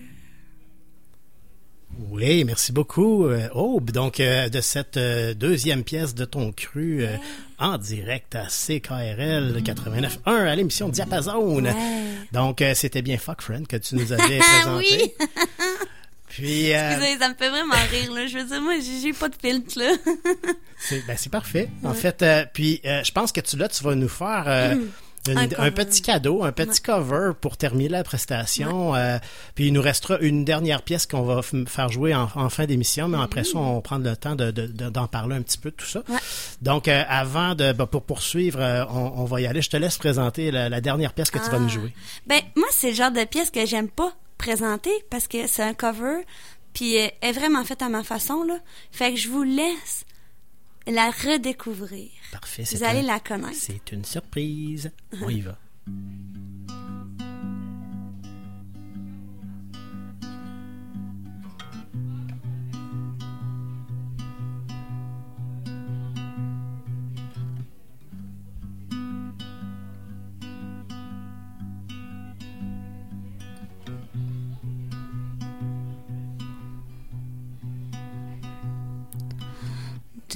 Oui, merci beaucoup, euh, Aube. Donc, euh, de cette euh, deuxième pièce de ton cru euh, en direct à CKRL 89.1 à l'émission Diapason. Donc, c'était bien Fuck Friend que tu nous avais présenté. oui. Puis, Excusez, ça me fait vraiment rire, là. Je veux dire, moi, j'ai pas de filtre, là. c'est ben, c'est parfait. En fait, puis je pense que tu là, tu vas nous faire Mm. une- Un petit cadeau, un petit cover pour terminer la prestation. Euh, puis il nous restera une dernière pièce qu'on va faire jouer en, en fin d'émission, mais après ça, on va prendre le temps de- de- de- d'en parler un petit peu de tout ça. Ouais. Donc, euh, avant de bah, pour poursuivre, euh, on, on va y aller. Je te laisse présenter la, la dernière pièce que tu vas Ah. nous jouer. Ben, moi, c'est le genre de pièce que j'aime pas présenter parce que c'est un cover, puis elle est vraiment faite à ma façon, là. Fait que je vous laisse la redécouvrir. Parfait. Vous allez un- la connaître. C'est une surprise. On y va.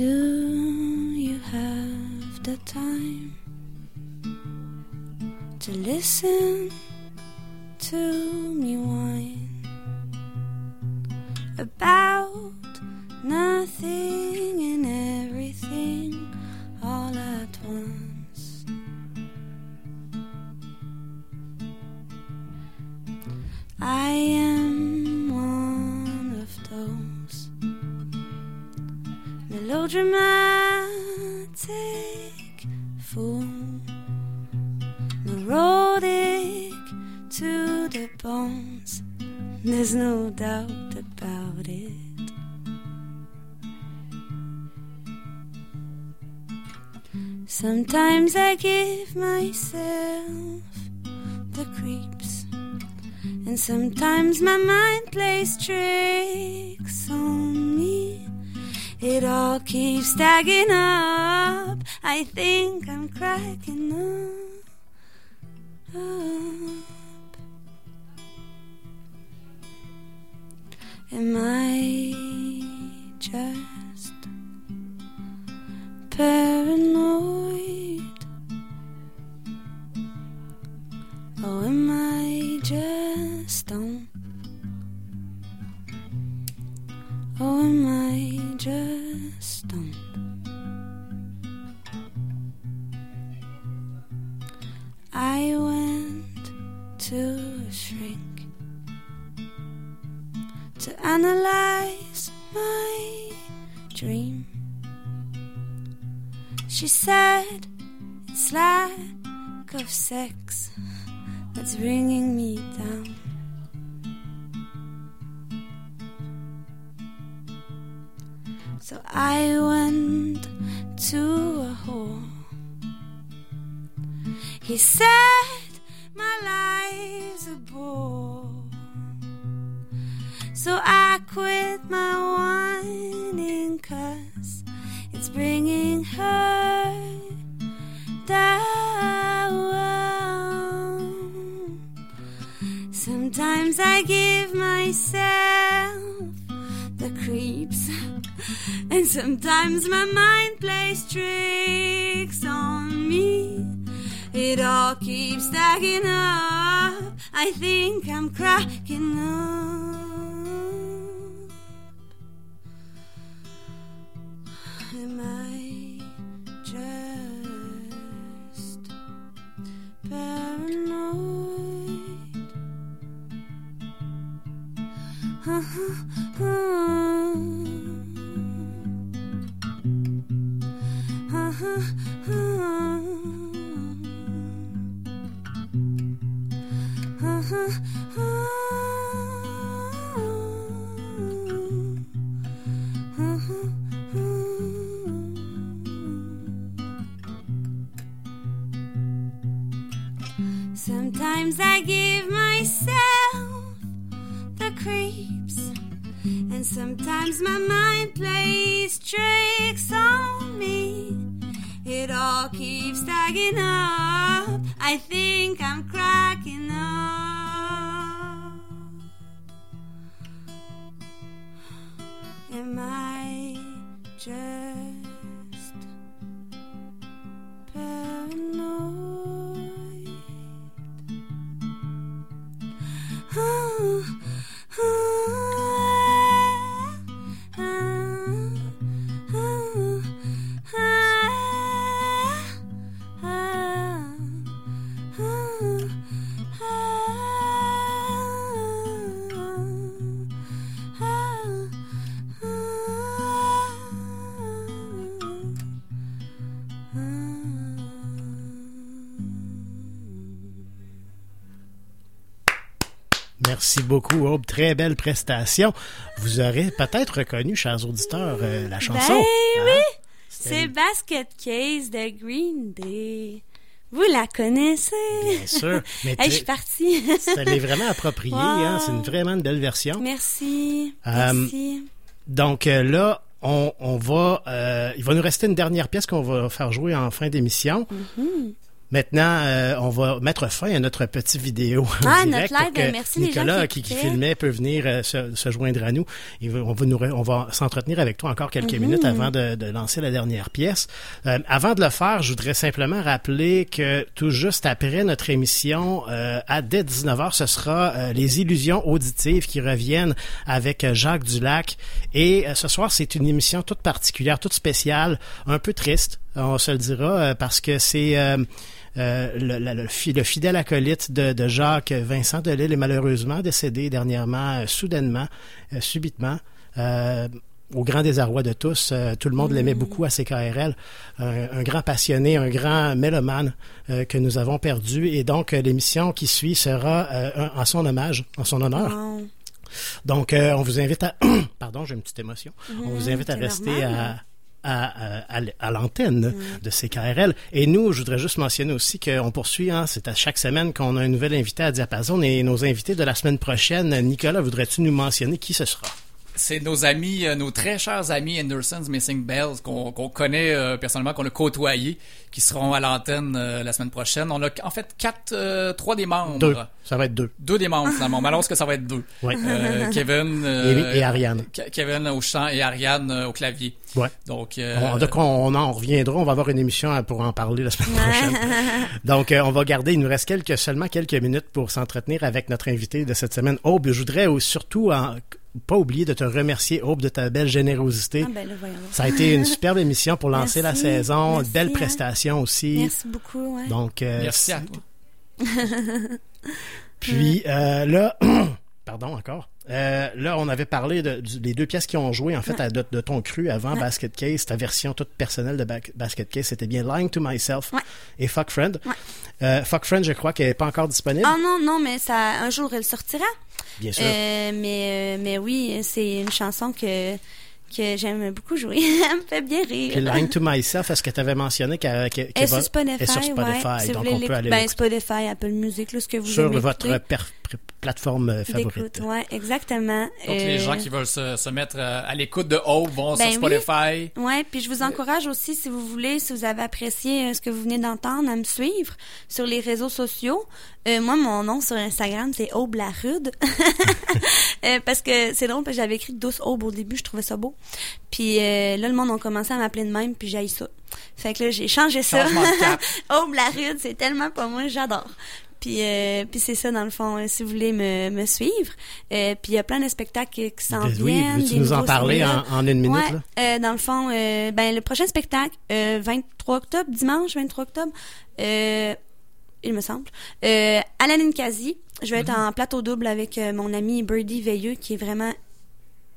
Do you have the time to listen to me whine about nothing and everything all at once? I am melodramatic fool, neurotic to the bones, There's no doubt about it. Sometimes I give myself the creeps, and sometimes my mind plays tricks on me. It all keeps stacking up. I think I'm cracking up. Am I just paranoid? Or am I just? Or am I just stoned? I went to a shrink to analyze my dream. She said it's lack of sex that's bringing me down. So I went to a whore. He said my life's a bore. So I quit my whining cause it's bringing her down. Sometimes I give myself the creeps, and sometimes my mind plays tricks on me. It all keeps stacking up. I think I'm cracking up. Am I just paranoid? Sometimes I give myself creeps, and sometimes my mind plays tricks on me. It all keeps stacking up. I think I'm cracking up. Am I just paranoid? Merci beaucoup, Aube. Très belle prestation. Vous aurez peut-être reconnu, chers auditeurs, euh, la chanson. Ben Hein? oui, c'est Basket Case de Green Day. Vous la connaissez? Bien sûr. Mais Hey, je suis partie. Ça l'est vraiment approprié. Hein? C'est une, vraiment une belle version. Merci. Euh, Merci. Donc euh, là, on, on va, euh, il va nous rester une dernière pièce qu'on va faire jouer en fin d'émission. Mhm. Maintenant, euh, on va mettre fin à notre petite vidéo. Ah, direct notre pour live, que ben, merci les gens Nicolas, qui qui, qui filmait, peut venir euh, se, se joindre à nous. On va, nous, on va s'entretenir avec toi encore quelques Mhm. minutes avant de, de lancer la dernière pièce. Euh, avant de le faire, je voudrais simplement rappeler que tout juste après notre émission, euh, à dès 19h, ce sera euh, les illusions auditives qui reviennent avec Jacques Dulac. Et ce soir, c'est une émission toute particulière, toute spéciale, un peu triste, on se le dira, euh, parce que c'est... euh, le, la- le fi- le fidèle acolyte de, de Jacques Vincent Delille est malheureusement décédé dernièrement, euh, soudainement, euh, subitement. au grand désarroi de tous, Euh, tout le monde l'aimait beaucoup à CKRL, un, un grand passionné, un grand mélomane euh, que nous avons perdu. Et donc, euh, l'émission qui suit sera en son hommage, en son honneur. Wow. Donc, on vous invite à... Pardon, j'ai une petite émotion. on vous invite à rester normal. à, à, l'antenne de CKRL. Et nous, je voudrais juste mentionner aussi qu'on poursuit, hein, c'est à chaque semaine qu'on a un nouvel invité à Diapason. Et nos invités de la semaine prochaine, Nicolas, voudrais-tu nous mentionner qui ce sera? C'est nos amis, euh, nos très chers amis Anderson's Missing Bells qu'on qu'on connaît euh, personnellement, qu'on a côtoyés, qui seront à l'antenne euh, la semaine prochaine. On a en fait quatre, euh, trois des membres. Deux. Ça va être deux. Deux des membres finalement. On m'annonce que ça va être deux? Ouais. Euh, Kevin Et- et Ariane. Ke- Kevin au chant et Ariane euh, au clavier. Ouais. Donc euh, On, donc, on, on en reviendra. On va avoir une émission pour en parler la semaine prochaine. Donc, euh, on va garder. Il nous reste quelques, seulement quelques minutes pour s'entretenir avec notre invité de cette semaine, Aube. Je voudrais surtout en- pas oublier de te remercier, Aube, de ta belle générosité. Ah, ben là. Ça a été une superbe émission pour lancer la saison. merci, belle hein. prestation aussi. Merci beaucoup, ouais. Donc, euh, merci à toi. Puis euh, là, pardon encore. Euh, là, on avait parlé de, du- des deux pièces qui ont joué en fait à- de, de ton cru avant Ouais. Basket Case. Ta version toute personnelle de Ba- Basket Case, c'était bien Lying to Myself et Fuck Friend. Euh, Fuck Friend, je crois qu'elle n'est pas encore disponible. Ah non, non, mais ça, un jour, elle sortira. Bien sûr. Euh, mais, euh, mais oui, c'est une chanson que, que j'aime beaucoup jouer. elle me fait bien rire. Puis Lying to Myself, est-ce que tu avais mentionné qu'elle Elle qu'elle est va- sur Spotify, est sur Spotify, ouais. Si donc voulez on peut aller ben, Spotify, Apple Music, là, ce que vous sur aimez votre per- plateforme euh, favorite. Ouais, exactement. Donc les Euh, gens qui veulent se, se mettre euh, à l'écoute de Hope vont Ben sur oui. Spotify. Ouais, puis je vous encourage aussi, si vous voulez, si vous avez apprécié ce que vous venez d'entendre, à me suivre sur les réseaux sociaux. Euh, moi, mon nom sur Instagram, c'est Aube la Rude. Euh, parce que c'est drôle, parce que j'avais écrit douce Aube au début, je trouvais ça beau. Puis euh, là, le monde a commencé à m'appeler de même, puis j'ai ça. Fait que là, j'ai changé ça. Aube la Rude, c'est tellement pas moi, j'adore. Puis, euh, puis c'est ça, dans le fond, euh, si vous voulez me, me suivre. Euh, puis il y a plein de spectacles qui s'en Ben oui, viennent. veux-tu des nous en parler en- en une minute, Ouais, là? euh, dans le fond, euh, ben, le prochain spectacle, euh, 23 octobre, dimanche 23 octobre, euh, il me semble, euh, à la Ninkasi. Je vais être Mm-hmm. en plateau double avec euh, mon ami Birdie Veilleux, qui est vraiment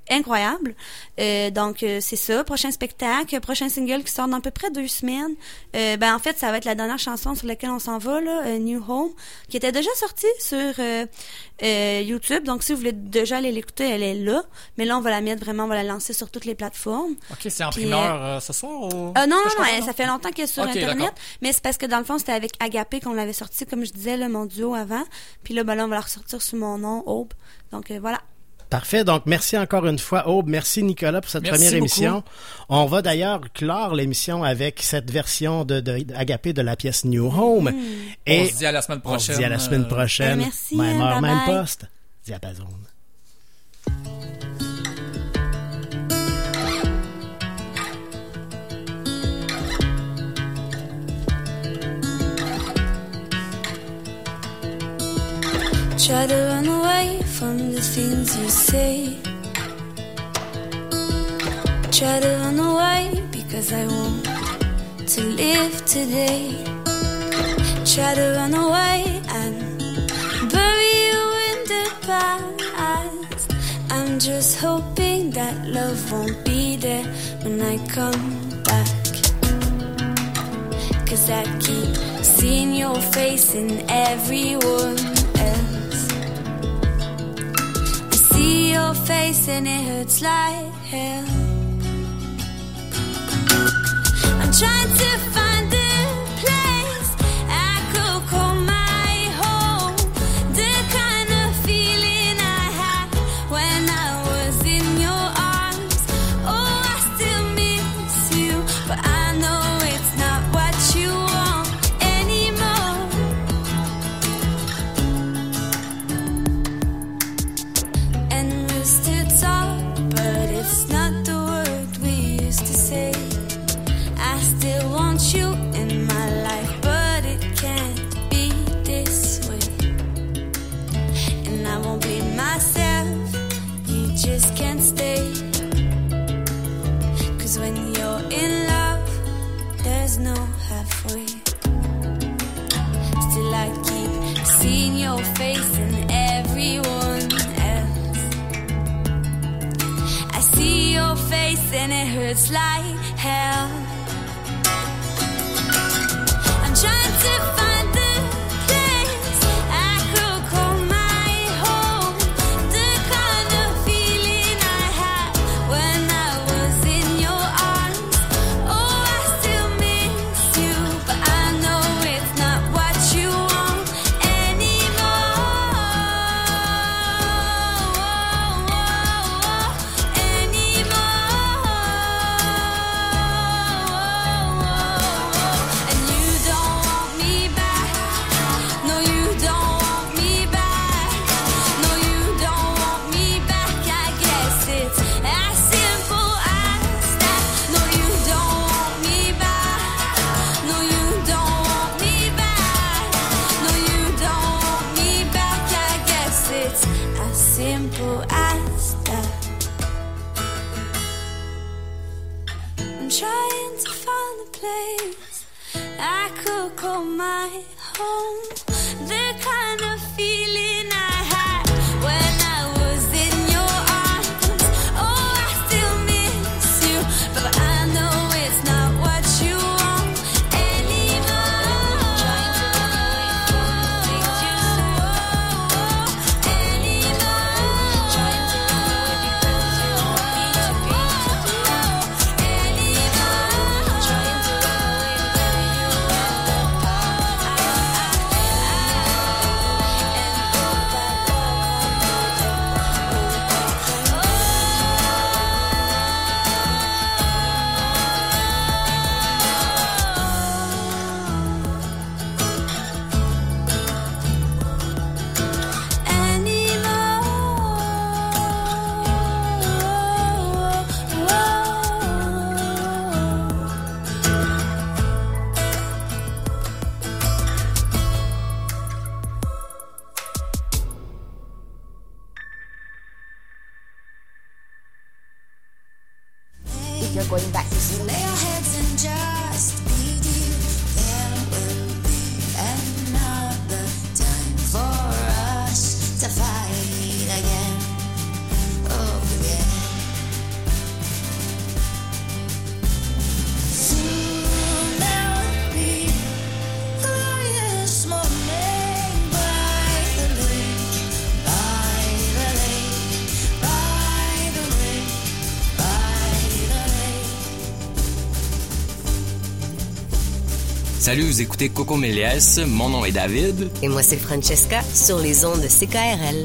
incroyable. Euh, donc euh, c'est ça, prochain spectacle, prochain single qui sort dans à peu près deux semaines. Euh, ben en fait ça va être la dernière chanson sur laquelle on s'en va là, euh, New Home, qui était déjà sortie sur euh, euh, YouTube. Donc si vous voulez déjà aller l'écouter, elle est là. Mais là on va la mettre vraiment, on va la lancer sur toutes les plateformes. Ok, c'est en Puis, primeur ce soir ou... non, non, non, elle- ça fait longtemps qu'elle est sur Internet. Mais c'est parce que dans le fond, c'était avec Agapé qu'on l'avait sorti, comme je disais, là, mon duo avant. Puis là, ben là, on va la ressortir sous mon nom, Aube. Donc euh, voilà. Parfait. Donc, merci encore une fois, Aube. Merci, Nicolas, pour cette Merci première beaucoup. émission. On va d'ailleurs clore l'émission avec cette version de, de, Agapé de la pièce New Home. On se dit à la semaine On se dit à prochaine, la semaine prochaine. Ben, merci, Même heure, même poste. Diapason. Try to run away from the things you say. Try to run away because I want to live today. Try to run away and bury you in the past. I'm just hoping that love won't be there when I come back. Cause I keep seeing your face in everyone. See your face and it hurts like hell. I'm trying to find a and it hurts like Salut, vous écoutez Coco Méliès, mon nom est David. Et moi, c'est Francesca sur les ondes de CKRL.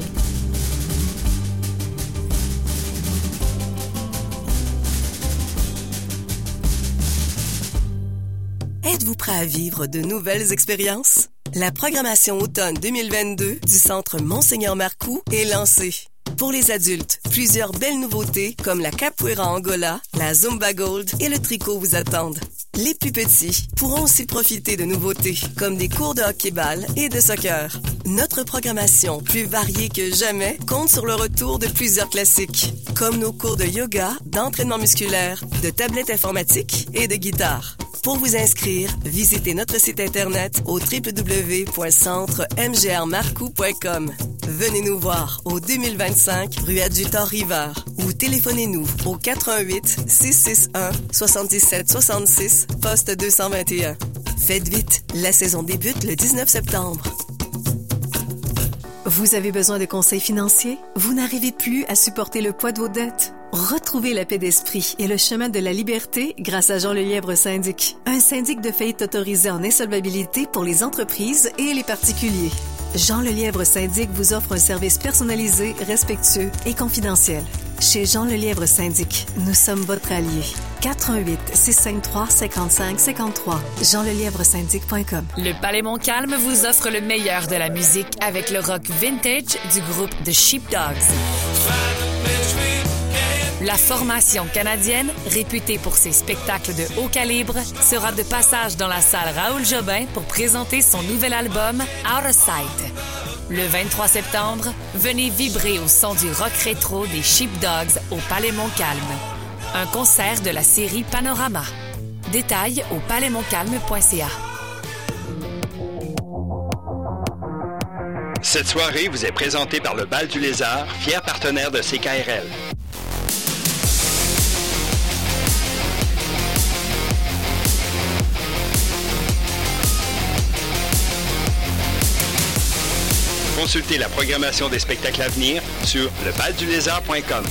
Êtes-vous prêt à vivre de nouvelles expériences? La programmation automne 2022 du Centre Monseigneur Marcoux est lancée. Pour les adultes, plusieurs belles nouveautés comme la capoeira Angola, la Zumba Gold et le tricot vous attendent. Les plus petits pourront aussi profiter de nouveautés comme des cours de hockey-ball et de soccer. Notre programmation, plus variée que jamais, compte sur le retour de plusieurs classiques, comme nos cours de yoga, d'entraînement musculaire, de tablettes informatiques et de guitare. Pour vous inscrire, visitez notre site internet au www.centremgrmarcou.com. Venez nous voir au 2025 rue Adjutant Rivard ou téléphonez-nous au 88 661 77 66 poste 221. Faites vite, la saison débute le 19 septembre. Vous avez besoin de conseils financiers? Vous n'arrivez plus à supporter le poids de vos dettes? Retrouvez la paix d'esprit et le chemin de la liberté grâce à Jean Lelièvre Syndic, un syndic de faillite autorisé en insolvabilité pour les entreprises et les particuliers. Jean Lelièvre Syndic vous offre un service personnalisé, respectueux et confidentiel. Chez Jean Lelièvre Syndic, nous sommes votre allié. 418 653 55 53 jeanlelièvresyndic.com Le Palais Montcalm vous offre le meilleur de la musique avec le rock vintage du groupe The Sheepdogs. La formation canadienne, réputée pour ses spectacles de haut calibre, sera de passage dans la salle Raoul Jobin pour présenter son nouvel album Out of Sight. Le 23 septembre, venez vibrer au son du rock rétro des Sheepdogs au Palais Montcalm. Un concert de la série Panorama. Détails au palaismontcalm.ca. Cette soirée vous est présentée par le Bal du Lézard, fier partenaire de CKRL. Consultez la programmation des spectacles à venir sur lebaldulézard.com.